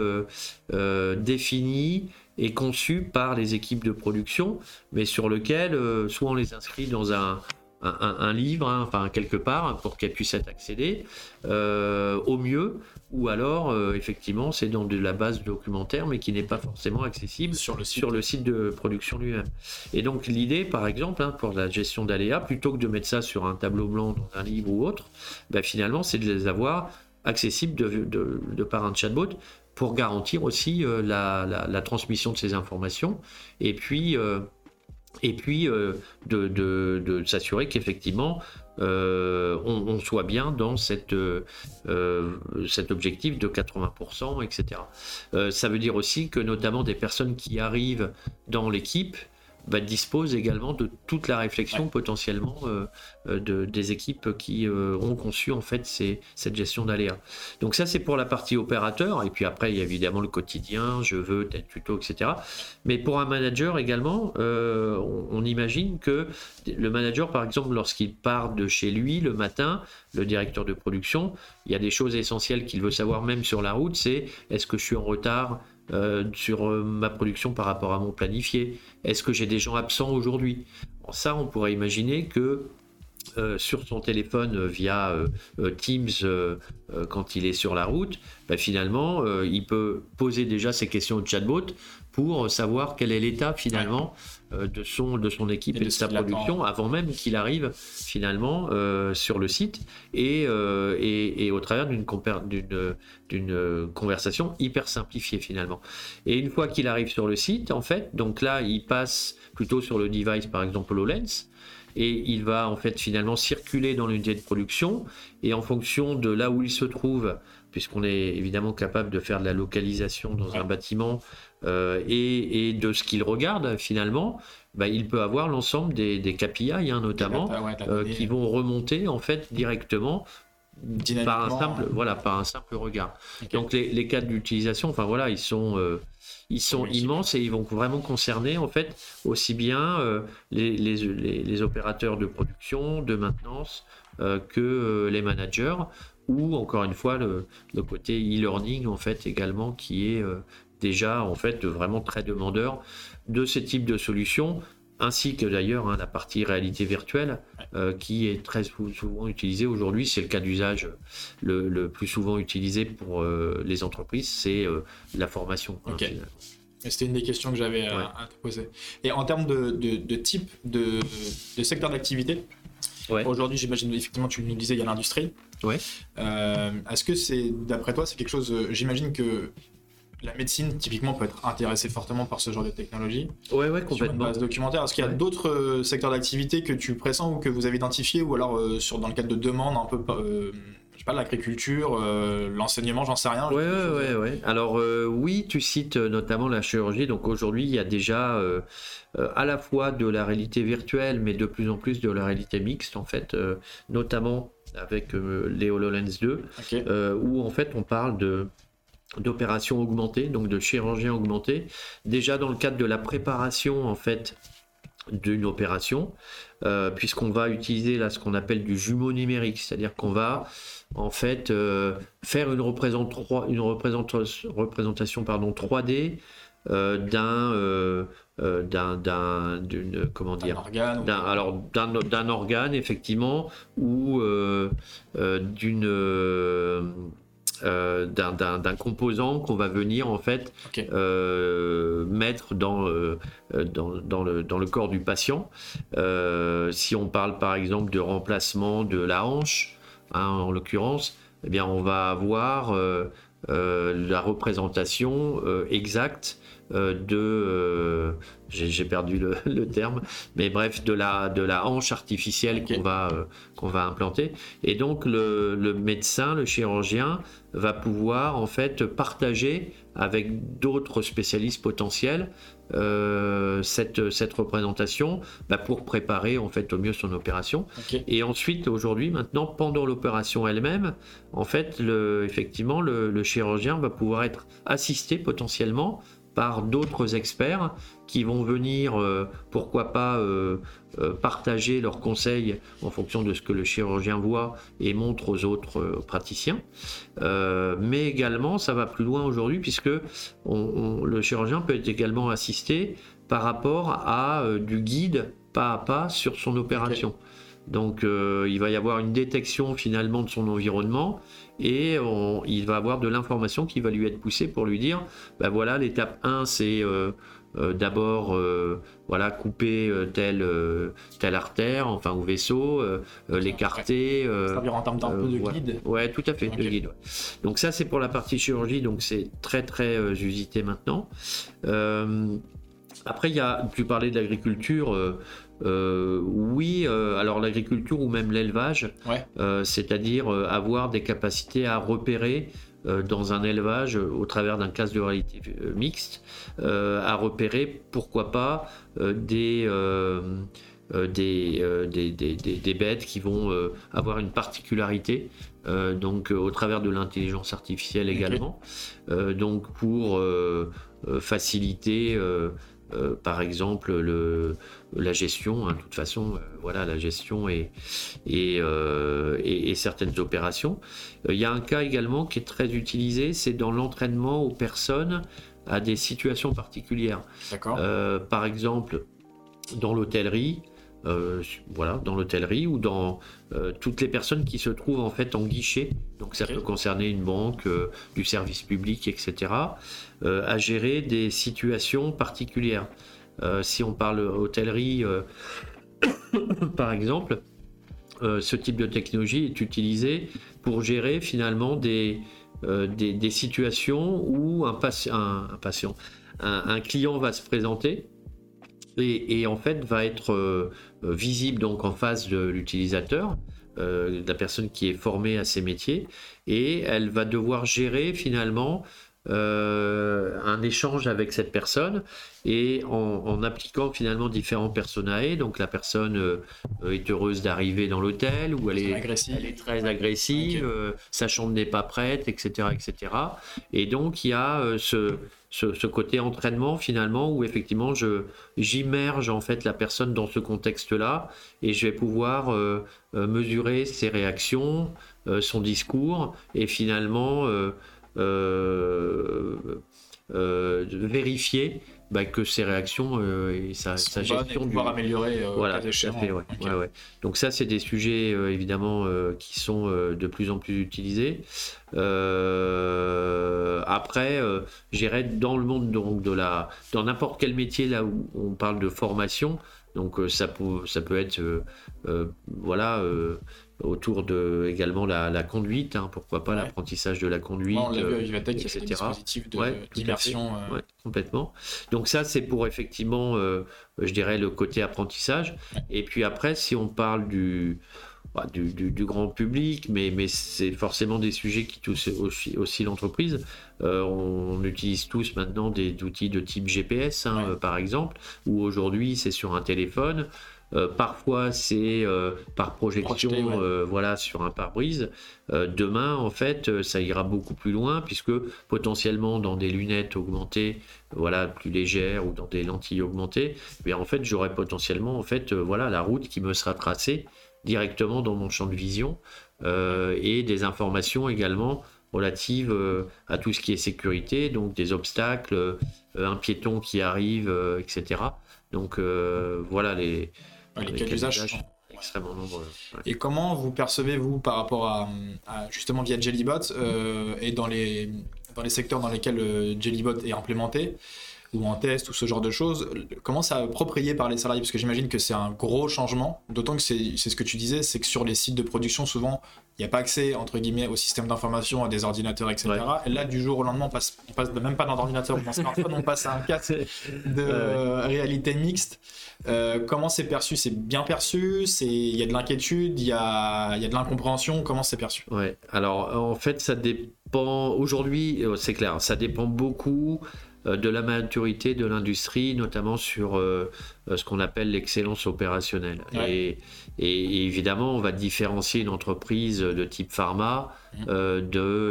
définis et conçus par les équipes de production, mais sur lesquels soit on les inscrit dans un, un, livre, hein, enfin quelque part, pour qu'elle puisse être accédée euh, au mieux, ou alors euh, effectivement c'est dans de la base documentaire, mais qui n'est pas forcément accessible sur le site, sur le site de production lui-même. Et donc l'idée, par exemple, hein, pour la gestion d'aléas, plutôt que de mettre ça sur un tableau blanc dans un livre ou autre, ben, finalement c'est de les avoir accessibles de, de, par un chatbot pour garantir aussi euh, la, la, transmission de ces informations et puis et puis euh, de, s'assurer qu'effectivement euh, on, soit bien dans euh, cet objectif de 80%, etc. ça veut dire aussi que notamment des personnes qui arrivent dans l'équipe bah, dispose également de toute la réflexion potentiellement euh, euh, de, des équipes qui euh, ont conçu en fait cette gestion d'aléas. Donc ça c'est pour la partie opérateur et puis après il y a évidemment le quotidien, je veux tel tuto, etc. Mais pour un manager également, on, imagine que le manager par exemple lorsqu'il part de chez lui le matin, le directeur de production, il y a des choses essentielles qu'il veut savoir même sur la route, c'est est-ce que je suis en retard euh, sur euh, ma production par rapport à mon planifié. Est-ce que j'ai des gens absents aujourd'hui? Ça, on pourrait imaginer que euh, sur son téléphone via Teams quand il est sur la route, bah, finalement, il peut poser déjà ses questions au chatbot pour savoir quel est l'état finalement euh, de, son, de son équipe et, de, sa production avant même qu'il arrive finalement euh, sur le site et, euh, et, au travers d'une d'une conversation hyper simplifiée finalement. Et une fois qu'il arrive sur le site, en fait, donc là, il passe plutôt sur le device par exemple HoloLens et il va en fait finalement circuler dans l'unité de production. Et en fonction de là où il se trouve puisqu'on est évidemment capable de faire de la localisation dans un bâtiment euh, et, de ce qu'il regarde finalement, bah, il peut avoir l'ensemble des, des KPI hein, notamment euh, qui vont remonter en fait directement par un simple voilà par un simple regard. Donc les, les cas d'utilisation, enfin voilà, ils sont euh, ils sont immenses et ils vont vraiment concerner en fait aussi bien les, les, les, opérateurs de production, de maintenance que les managers ou encore une fois le, le côté e-learning en fait également qui est déjà en fait vraiment très demandeur de ce type de solutions ainsi que d'ailleurs hein, la partie réalité virtuelle euh, qui est très souvent utilisée aujourd'hui. C'est le cas d'usage le, plus souvent utilisé pour euh, les entreprises, c'est euh, la formation. Hein, C'était une des questions que j'avais à, te poser. Et en termes de, type de, secteur d'activité, Aujourd'hui, j'imagine, effectivement, tu nous disais, il y a l'industrie. Ouais. Est-ce que c'est, d'après toi, c'est quelque chose, j'imagine que la médecine, typiquement, peut être intéressée fortement par ce genre de technologie. Ouais, ouais, complètement. Sur base documentaire. Est-ce qu'il y a d'autres euh, secteurs d'activité que tu pressens ou que vous avez identifiés, ou alors euh, sur, dans le cadre de demandes un peu, euh, je sais pas, l'agriculture, l'enseignement, j'en sais rien. Ouais, ouais, ouais, Alors, oui, tu cites notamment la chirurgie. Donc aujourd'hui, il y a déjà à la fois de la réalité virtuelle, mais de plus en plus de la réalité mixte, en fait, notamment avec les HoloLens 2, où en fait on parle de d'opérations augmentées, donc de chirurgie augmentée, déjà dans le cadre de la préparation en fait d'une opération, euh, puisqu'on va utiliser là ce qu'on appelle du jumeau numérique, c'est-à-dire qu'on va en fait euh, faire une, une représentation pardon, 3D euh, d'un d'un d'une comment dire organe alors d'un organe effectivement ou d'une euh, d'un composant qu'on va venir en fait euh, mettre dans, euh, dans, dans, le, dans, le, corps du patient. si on parle par exemple de remplacement de la hanche, hein, en l'occurrence, eh bien on va avoir la représentation exacte de j'ai perdu le, terme, mais bref, de la, de la hanche artificielle qu'on va, qu'on va implanter. Et donc, le, le, médecin, le chirurgien, va pouvoir en fait partager avec d'autres spécialistes potentiels euh, cette, cette représentation bah, pour préparer en fait au mieux son opération. Et ensuite, aujourd'hui, maintenant, pendant l'opération elle-même, en fait, le, effectivement, le, le chirurgien va pouvoir être assisté potentiellement par d'autres experts qui vont venir, euh, pourquoi pas, euh, euh, partager leurs conseils en fonction de ce que le chirurgien voit et montre aux autres praticiens. mais également, ça va plus loin aujourd'hui puisque le chirurgien peut être également assisté par rapport à du guide pas à pas sur son opération. Donc il va y avoir une détection finalement de son environnement et il va avoir de l'information qui va lui être poussée pour lui dire, ben voilà, l'étape 1 c'est euh, d'abord euh, voilà couper euh, telle telle artère enfin ou vaisseau l'écarter ça en termes d'un peu de guide. Ouais tout à fait de guide donc ça c'est pour la partie chirurgie donc c'est très très usité maintenant. Après il y a tu parlais de l'agriculture oui, alors l'agriculture ou même l'élevage, c'est-à-dire avoir des capacités à repérer euh, dans un élevage au travers d'un casque de réalité euh, mixte euh, à repérer pourquoi pas des, des, des, des, bêtes qui vont avoir une particularité donc au travers de l'intelligence artificielle également donc pour faciliter euh, par exemple le, la gestion, hein, de toute façon, euh, voilà, la gestion et, euh, et, et, certaines opérations. Il y a un cas également qui est très utilisé, c'est dans l'entraînement aux personnes à des situations particulières. par exemple, dans l'hôtellerie, euh, voilà, dans l'hôtellerie ou dans euh, toutes les personnes qui se trouvent en fait en guichet. Donc ça peut concerner une banque, euh, du service public, etc. à gérer des situations particulières. si on parle hôtellerie, par exemple, ce type de technologie est utilisé pour gérer finalement des, des, situations où un, patient, un client va se présenter et, en fait va être euh, visible donc en face de l'utilisateur, euh, la personne qui est formée à ces métiers, et elle va devoir gérer finalement euh, un échange avec cette personne et en, appliquant finalement différents personnae. Donc la personne euh, est heureuse d'arriver dans l'hôtel ou elle est, elle est, très agressive, euh, sa chambre n'est pas prête, etc., etc. Et donc il y a ce, ce, côté entraînement finalement où effectivement je j'immerge en fait la personne dans ce contexte-là et je vais pouvoir mesurer ses réactions, son discours et finalement vérifier bah, que ses réactions euh, et sa, gestion pouvoir améliorer voilà donc ça c'est des sujets évidemment qui sont de plus en plus utilisés. Après j'irai dans le monde donc de la dans n'importe quel métier là où on parle de formation. Donc ça, peut, ça peut être voilà autour de également la, conduite, hein, pourquoi pas l'apprentissage de la conduite, on vu à etc. D'immersion. complètement. Donc ça, c'est pour effectivement, je dirais, le côté apprentissage. Et puis après, si on parle du, bah, du, grand public, mais, mais c'est forcément des sujets qui touchent aussi, l'entreprise. Euh, on, utilise tous maintenant des outils de type GPS, hein, euh, par exemple, où aujourd'hui c'est sur un téléphone. Euh, parfois c'est par projection, voilà, sur un pare-brise. demain, en fait, ça ira beaucoup plus loin puisque potentiellement dans des lunettes augmentées, voilà, plus légères ou dans des lentilles augmentées, mais en fait, j'aurai potentiellement, en fait, voilà, la route qui me sera tracée directement dans mon champ de vision euh, et des informations également relatives euh, à tout ce qui est sécurité, donc des obstacles, euh, un piéton qui arrive, etc. Donc voilà les, les, cas d'usage extrêmement nombreux. Et comment vous percevez-vous par rapport à, justement via Jellybot et dans les, dans les secteurs dans lesquels Jellybot est implémenté ou en test ou ce genre de choses, comment ça approprié par les salariés? Parce que j'imagine que c'est un gros changement, d'autant que c'est ce que tu disais, c'est que sur les sites de production, souvent, il n'y a pas accès, entre guillemets, au système d'information, à des ordinateurs, etc. Et là, du jour au lendemain, on passe, on passe même pas d'un ordinateur ou d'un smartphone, on passe à un casque de réalité mixte. Euh, comment c'est perçu? C'est bien perçu? Il y a de l'inquiétude? Il y a, y a de l'incompréhension? Comment c'est perçu? Ouais, alors en fait, ça dépend. Aujourd'hui, euh, c'est clair, ça dépend beaucoup euh, de la maturité de l'industrie, notamment sur euh, euh, ce qu'on appelle l'excellence opérationnelle. Et, évidemment, on va différencier une entreprise de type pharma mmh.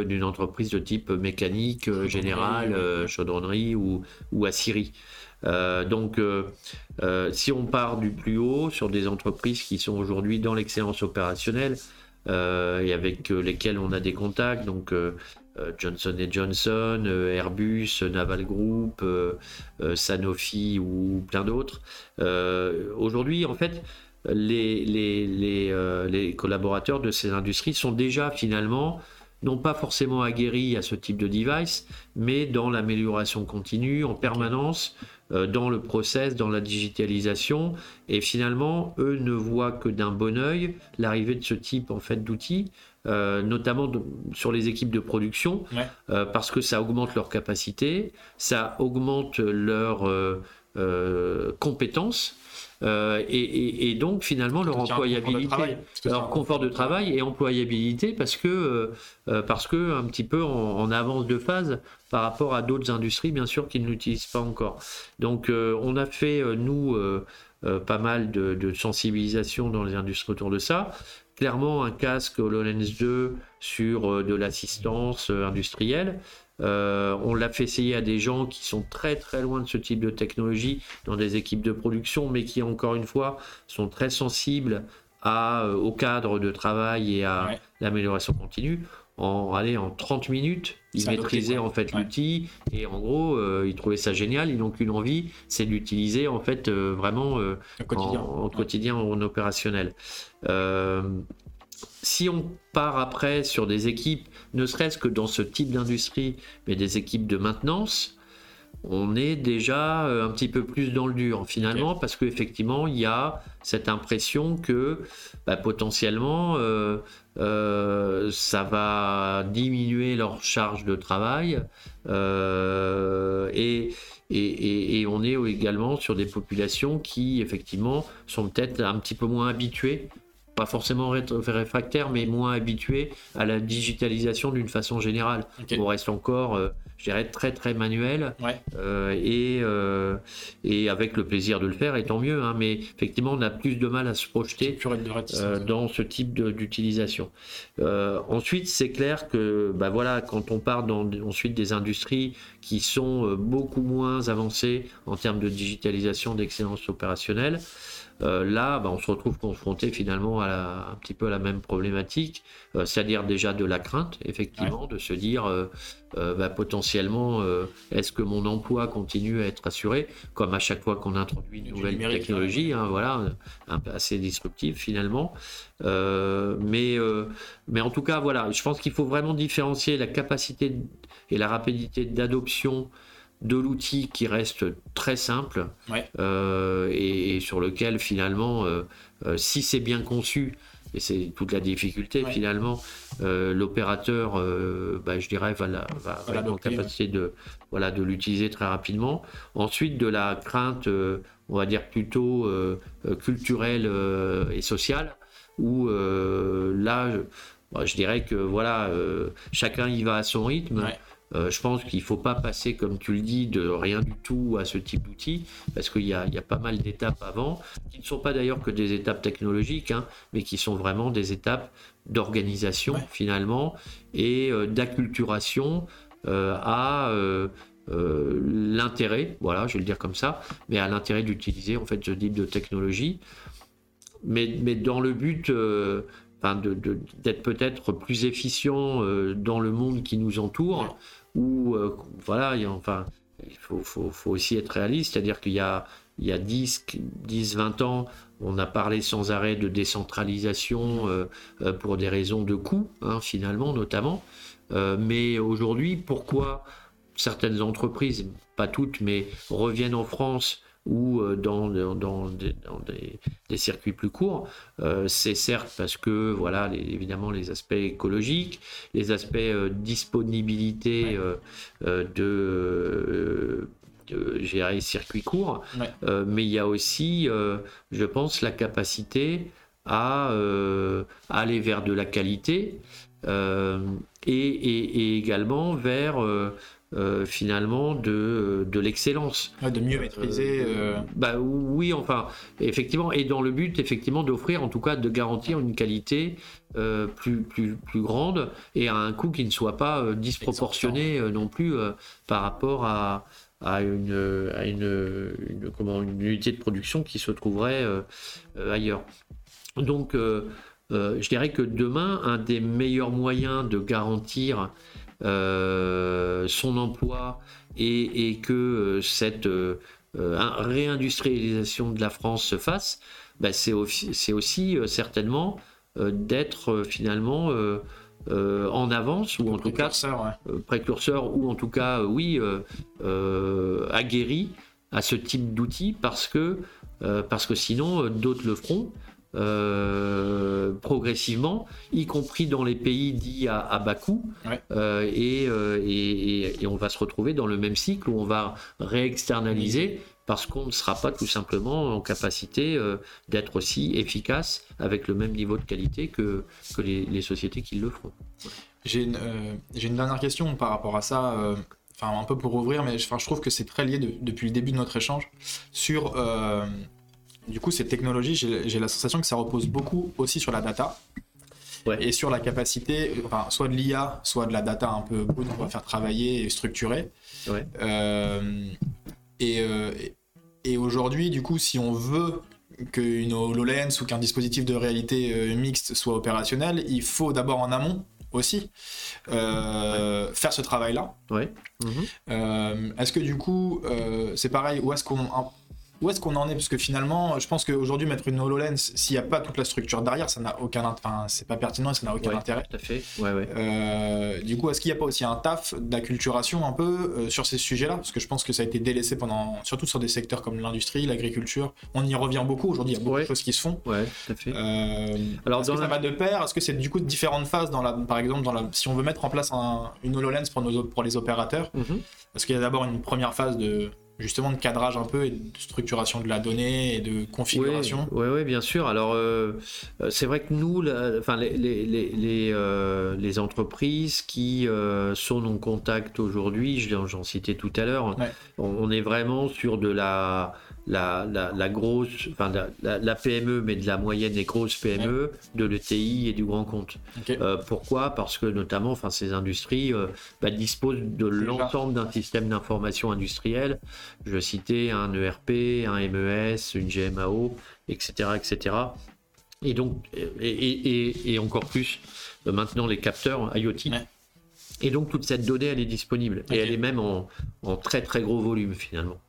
d'une entreprise de type mécanique, générale, chaudronnerie ou, ou aciérie. donc, si on part du plus haut sur des entreprises qui sont aujourd'hui dans l'excellence opérationnelle et avec lesquelles on a des contacts, donc euh, Johnson Johnson, euh, Airbus, Naval Group, euh, Sanofi ou plein d'autres. Aujourd'hui, en fait, les, les, collaborateurs de ces industries sont déjà finalement non pas forcément aguerris à ce type de device, mais dans l'amélioration continue, en permanence, dans le process, dans la digitalisation. Et finalement, eux ne voient que d'un bon oeil l'arrivée de ce type en fait d'outils euh, notamment sur les équipes de production, euh, parce que ça augmente leur capacité, ça augmente leurs euh, compétences. Et, donc finalement leur employabilité, leur confort de travail et employabilité parce que parce que un petit peu en, avance de phase par rapport à d'autres industries bien sûr qui ne l'utilisent pas encore. Donc on a fait nous pas mal de, de, sensibilisation dans les industries autour de ça clairement un casque HoloLens 2 sur euh, de l'assistance euh, industrielle. Euh, on l'a fait essayer à des gens qui sont très très loin de ce type de technologie dans des équipes de production, mais qui encore une fois sont très sensibles à, au cadre de travail et à l'amélioration continue en, allez, en 30 minutes, ils maîtrisaient en fait l'outil et en gros, euh, ils trouvaient ça génial. Ils n'ont qu'une envie, c'est d'utiliser en fait euh, vraiment euh, en, quotidien, en opérationnel. si on part après sur des équipes, ne serait-ce que dans ce type d'industrie, mais des équipes de maintenance, on est déjà un petit peu plus dans le dur finalement parce qu'effectivement il y a cette impression que bah, potentiellement euh, ça va diminuer leur charge de travail euh, et, et, on est également sur des populations qui effectivement sont peut-être un petit peu moins habituées pas forcément réfractaires, mais moins habitués à la digitalisation d'une façon générale. On reste encore, euh, je dirais, très très manuel euh, et, euh, et avec le plaisir de le faire, et tant mieux. Hein, mais effectivement, on a plus de mal à se projeter dans ce type d'utilisation. ensuite, c'est clair que bah voilà, quand on part dans ensuite des industries qui sont beaucoup moins avancées en termes de digitalisation, d'excellence opérationnelle, euh, là, bah, on se retrouve confronté finalement à un petit peu à la même problématique, euh, c'est-à-dire déjà de la crainte, effectivement, de se dire euh, bah, potentiellement, est-ce que mon emploi continue à être assuré, comme à chaque fois qu'on introduit une nouvelle technologie, hein, voilà, un peu assez disruptive finalement. mais, mais en tout cas, voilà, je pense qu'il faut vraiment différencier la capacité et la rapidité d'adoption de l'outil qui reste très simple Ouais. euh, et, et sur lequel finalement, euh, euh, si c'est bien conçu, et c'est toute la difficulté Ouais. finalement, l'opérateur, bah, je dirais, va, la- va- va être en capacité de, voilà, de l'utiliser très rapidement. Ensuite, de la crainte, on va dire plutôt culturelle et sociale, où là, je, bah, je dirais que voilà, chacun y va à son rythme. Ouais. Euh, je pense qu'il ne faut pas passer, comme tu le dis, de rien du tout à ce type d'outil, parce qu'il y a, il y a pas mal d'étapes avant, qui ne sont pas d'ailleurs que des étapes technologiques, hein, mais qui sont vraiment des étapes d'organisation Ouais. finalement, et euh, d'acculturation euh, à l'intérêt, voilà, je vais le dire comme ça, mais à l'intérêt d'utiliser en fait ce type de technologie, mais, mais dans le but enfin, d'être peut-être plus efficient euh, dans le monde qui nous entoure, où euh, voilà, enfin, il faut, aussi être réaliste, c'est-à-dire qu'il y a, il y a 10, 10, 20 ans, on a parlé sans arrêt de décentralisation euh, pour des raisons de coût, hein, finalement, notamment. Mais aujourd'hui, pourquoi certaines entreprises, pas toutes, mais reviennent en France ou euh, dans, dans, dans des, dans des- des circuits plus courts, euh, c'est certes parce que, voilà, les- évidemment, les aspects écologiques, les aspects euh, disponibilité euh, de, gérer circuits courts, Ouais. euh, mais il y a aussi, euh, je pense, la capacité à euh, aller vers de la qualité et, et- et également vers euh, euh, finalement de, de l'excellence. De mieux maîtriser. euh, Bah oui, enfin, effectivement, et dans le but, effectivement, d'offrir, en tout cas, de garantir une qualité euh, plus, plus, plus grande et à un coût qui ne soit pas euh, disproportionné euh, non plus euh, par rapport à, à, une, à une, une- comment, une unité de production qui se trouverait euh, euh, ailleurs. Donc, euh, euh, je dirais que demain, un des meilleurs moyens de garantir euh, son emploi et, et que euh, cette euh, euh, réindustrialisation de la France se fasse, bah, c'est aussi, euh, certainement euh, d'être euh, finalement euh, euh, en avance ou en tout cas précurseur, ouais. euh, précurseur ou en tout cas euh, oui euh, euh, aguerri à ce type d'outils parce que euh, parce que sinon euh, d'autres le feront euh, progressivement, y compris dans les pays dits à, à bas coût, Ouais. Euh, et, euh, et- on va se retrouver dans le même cycle où on va réexternaliser parce qu'on ne sera pas tout simplement en capacité d'être aussi efficace avec le même niveau de qualité que, que les, les sociétés qui le feront. J'ai une, dernière question par rapport à ça, enfin un peu pour ouvrir, mais je, enfin, je trouve que c'est très lié de- depuis le début de notre échange sur du coup ces technologies. J'ai la sensation que ça repose beaucoup aussi sur la data Ouais. et sur la capacité, enfin soit de l'IA, soit de la data un peu brute qu'on va faire travailler et structurer. Ouais. Euh, et euh, et- aujourd'hui, du coup, si on veut qu'une HoloLens ou qu'un dispositif de réalité euh, mixte soit opérationnel, il faut d'abord en amont aussi euh, faire ce travail-là. Ouais. Euh, est-ce que du coup, euh, c'est pareil, où est-ce qu'on où est-ce qu'on en est? Parce que finalement, je pense qu'aujourd'hui, mettre une HoloLens, s'il n'y a pas toute la structure derrière, ça n'a aucun enfin, c'est pas pertinent et ça n'a aucun Ouais. intérêt. Tout à fait. Ouais, ouais. Euh, du coup, est-ce qu'il n'y a pas aussi un taf d'acculturation un peu euh, sur ces sujets-là? Parce que je pense que ça a été délaissé pendant, surtout sur des secteurs comme l'industrie, l'agriculture. On y revient beaucoup. Aujourd'hui, il y a beaucoup de choses qui se font. Ouais, tout à fait. Euh, Alors, est-ce ça va de pair? Est-ce que c'est du coup différentes phases dans la, par exemple, dans la, si on veut mettre en place un- une HoloLens pour, nos, pour les opérateurs? Mhm. Est-ce qu'il y a d'abord une première phase de justement de cadrage un peu et de structuration de la donnée et de configuration Oui, ouais, bien sûr. Alors, euh, euh, c'est vrai que nous, la- enfin, les, les, les, les, euh, les entreprises qui euh, sont en contact aujourd'hui, j'en citais tout à l'heure, Ouais. on, on est vraiment sur de la, la, la, la grosse, enfin, la, PME, mais de la moyenne et grosse PME, de l'ETI et du grand compte. Euh, pourquoi? Parce que notamment, enfin, ces industries euh, bah, disposent de l'ensemble d'un système d'information industrielle. Je citais un ERP, un MES, une GMAO, etc., etc. Et donc, et, et- encore plus euh, maintenant les capteurs IoT. Ouais. Et donc toute cette donnée, elle est disponible et elle est même en, en très très gros volume finalement.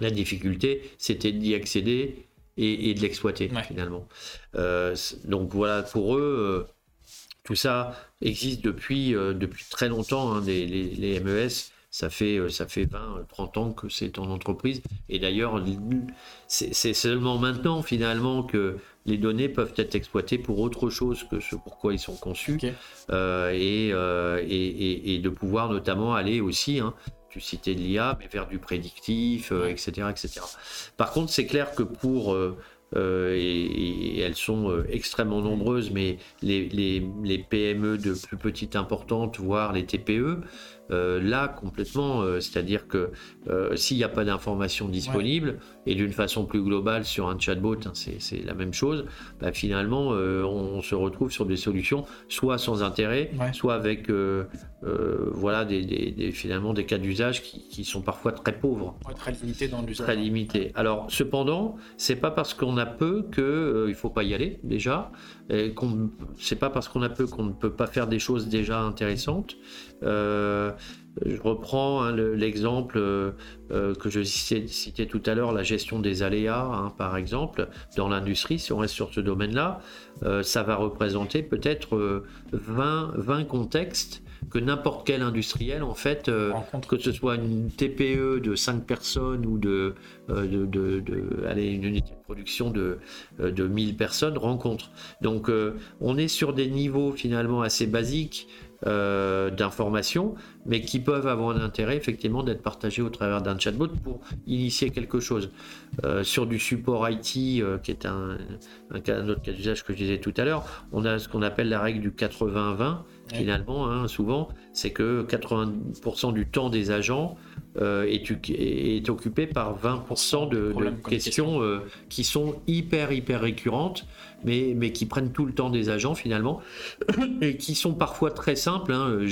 La difficulté, c'était d'y accéder et, et de l'exploiter Ouais. finalement. Euh, donc voilà, pour eux, euh, tout ça existe depuis, euh, depuis très longtemps. hein, les, les- les MES ça fait, ça fait 20, 30 ans que c'est en entreprise. Et d'ailleurs, c'est seulement maintenant, finalement, que les données peuvent être exploitées pour autre chose que ce pourquoi ils sont conçus. et, et, de pouvoir notamment aller aussi, hein, tu citais de l'IA, mais vers du prédictif, etc., etc. Par contre, c'est clair que pour euh, et, elles sont euh, extrêmement nombreuses, mais les, les, PME de plus petite importante, voire les TPE, euh, là complètement, c'est-à-dire que s'il n'y a pas d'informations disponibles, et d'une façon plus globale sur un chatbot, hein, c'est la même chose, bah, finalement on, se retrouve sur des solutions soit sans intérêt, soit avec voilà, des, finalement des cas d'usage qui, sont parfois très pauvres. très limités dans l'usage. Très limités. Alors cependant, c'est pas parce qu'on a peu qu'il euh, il faut pas y aller déjà. C'est pas parce qu'on a peu qu'on ne peut pas faire des choses déjà intéressantes. Euh, je reprends hein, l'exemple euh, que je citais, tout à l'heure, la gestion des aléas, hein, par exemple, dans l'industrie, si on reste sur ce domaine-là, ça va représenter peut-être 20, 20 contextes que n'importe quel industriel, en fait, euh, que ce soit une TPE de 5 personnes ou de, euh, de, allez, une unité de production de, euh, de 1000 personnes, rencontre. Donc, on est sur des niveaux finalement assez basiques d'informations, mais qui peuvent avoir un intérêt effectivement d'être partagées au travers d'un chatbot pour initier quelque chose. Euh, sur du support IT, euh, qui est un, un, autre cas d'usage que je disais tout à l'heure, on a ce qu'on appelle la règle du 80-20. Finalement, hein, souvent, c'est que 80% du temps des agents est, est, occupé par 20% de, de questions qui sont hyper, hyper récurrentes mais, mais qui prennent tout le temps des agents finalement, et qui sont parfois très simples. Hein. Euh,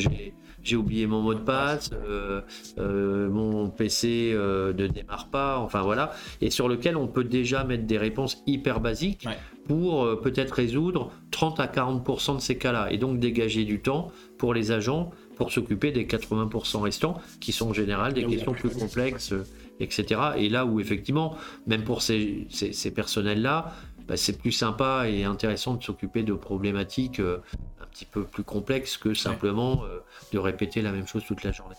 j'ai oublié mon mot de passe, euh, euh, mon PC ne démarre pas, enfin voilà, et sur lequel on peut déjà mettre des réponses hyper basiques pour peut-être résoudre 30 à 40% de ces cas-là, et donc dégager du temps pour les agents pour s'occuper des 80% restants, qui sont en général des questions plus complexes, etc. Et là où effectivement, même pour ces, ces, ces personnels-là, bah, c'est plus sympa et intéressant de s'occuper de problématiques euh, petit peu plus complexes que simplement euh, de répéter la même chose toute la journée.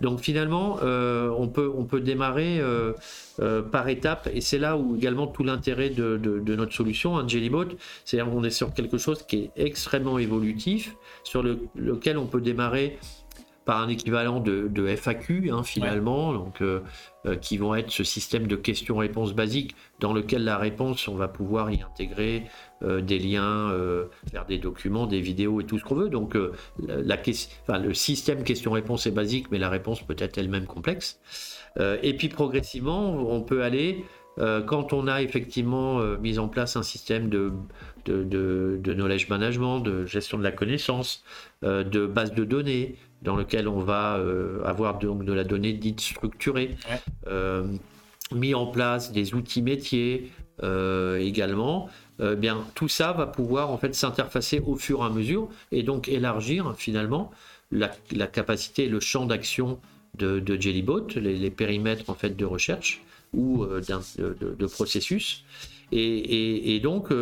Donc finalement, euh, on, peut, on peut démarrer par étapes et c'est là où également tout l'intérêt de, notre solution, un Jellybot, c'est-à-dire qu'on est sur quelque chose qui est extrêmement évolutif, sur lequel on peut démarrer par un équivalent de, FAQ hein, finalement, donc euh, euh, qui vont être ce système de questions-réponses basiques dans lequel la réponse, on va pouvoir y intégrer euh, des liens vers des documents, des vidéos et tout ce qu'on veut. Donc la, enfin, le système question-réponse est basique, mais la réponse peut être elle-même complexe. et puis progressivement, on peut aller quand on a effectivement mis en place un système de, de, de, knowledge management, de gestion de la connaissance, de base de données, dans lequel on va euh, avoir donc de la donnée dite structurée, euh, mis en place des outils métiers euh, également. Bien, tout ça va pouvoir en fait s'interfacer au fur et à mesure et donc élargir finalement la, capacité le champ d'action de, de Jellybot, les, périmètres en fait de recherche ou de, processus. Et, donc,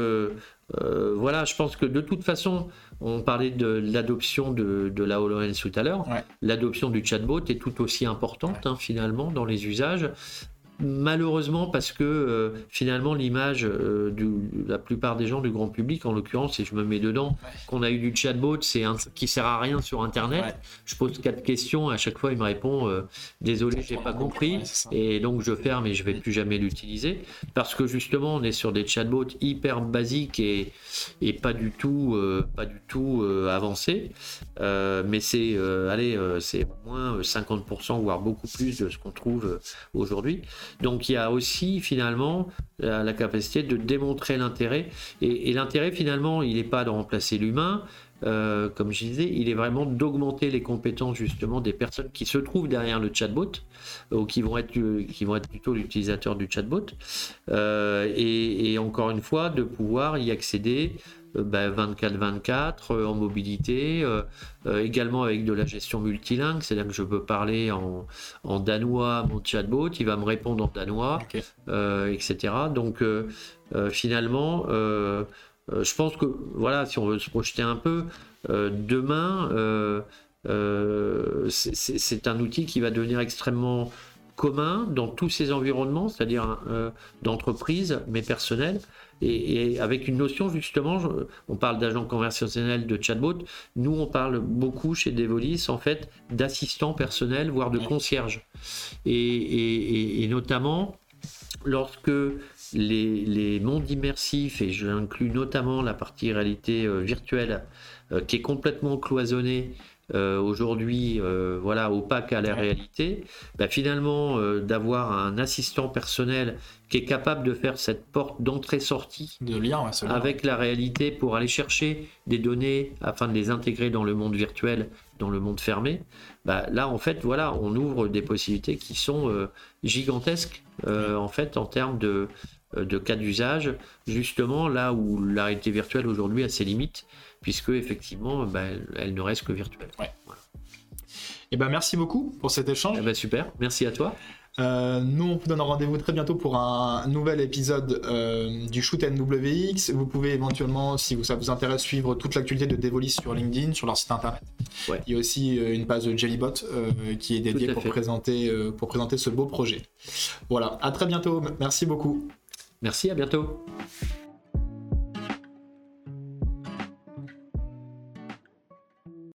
voilà, je pense que de toute façon, on parlait de l'adoption de, la HoloLens tout à l'heure. L'adoption du chatbot est tout aussi importante hein, finalement dans les usages malheureusement parce que euh, finalement l'image euh, de la plupart des gens du grand public en l'occurrence et je me mets dedans qu'on a eu du chatbot c'est un qui sert à rien sur internet. Je pose quatre questions à chaque fois il me répond euh, désolé j'ai pas compris. et donc je ferme et je vais plus jamais l'utiliser parce que justement on est sur des chatbots hyper basiques et, et pas du tout pas du tout avancés. Mais c'est allez c'est moins 50% voire beaucoup plus de ce qu'on trouve aujourd'hui donc il y a aussi finalement la, capacité de démontrer l'intérêt. Et, l'intérêt finalement, il n'est pas de remplacer l'humain. Euh, comme je disais, il est vraiment d'augmenter les compétences justement des personnes qui se trouvent derrière le chatbot ou qui vont être, qui vont être plutôt l'utilisateur du chatbot. Euh, et, encore une fois, de pouvoir y accéder 24-24 euh, en mobilité, également avec de la gestion multilingue, c'est-à-dire que je peux parler en, en, danois à mon chatbot, il va me répondre en danois, etc. Donc finalement, je pense que voilà, si on veut se projeter un peu, demain, c'est un outil qui va devenir extrêmement commun dans tous ces environnements, c'est-à-dire d'entreprise, mais personnel, et, avec une notion justement, on parle d'agent conversationnel, de chatbot, nous on parle beaucoup chez Devolis en fait d'assistants personnels, voire de concierge. Et, notamment lorsque les, mondes immersifs, et j'inclus notamment la partie réalité euh, virtuelle, euh, qui est complètement cloisonnée, euh, aujourd'hui euh, voilà opaque à la réalité, bah, finalement euh, d'avoir un assistant personnel qui est capable de faire cette porte d'entrée-sortie de lien avec la réalité pour aller chercher des données afin de les intégrer dans le monde virtuel, dans le monde fermé. Bah, là en fait voilà on ouvre des possibilités qui sont gigantesques en fait en termes de de cas d'usage, justement là où la réalité virtuelle aujourd'hui a ses limites, puisque effectivement, bah, elle ne reste que virtuelle. Et eh ben merci beaucoup pour cet échange. Eh ben, super, merci à toi. Euh, nous, on vous donne rendez-vous très bientôt pour un nouvel épisode euh, du Shoot NWX. Vous pouvez éventuellement, si ça vous intéresse, suivre toute l'actualité de Devolis sur LinkedIn, sur leur site internet. Il y a aussi euh, une page de Jellybot qui est dédiée pour présenter, pour présenter ce beau projet. Voilà, à très bientôt. Merci beaucoup. Merci, à bientôt.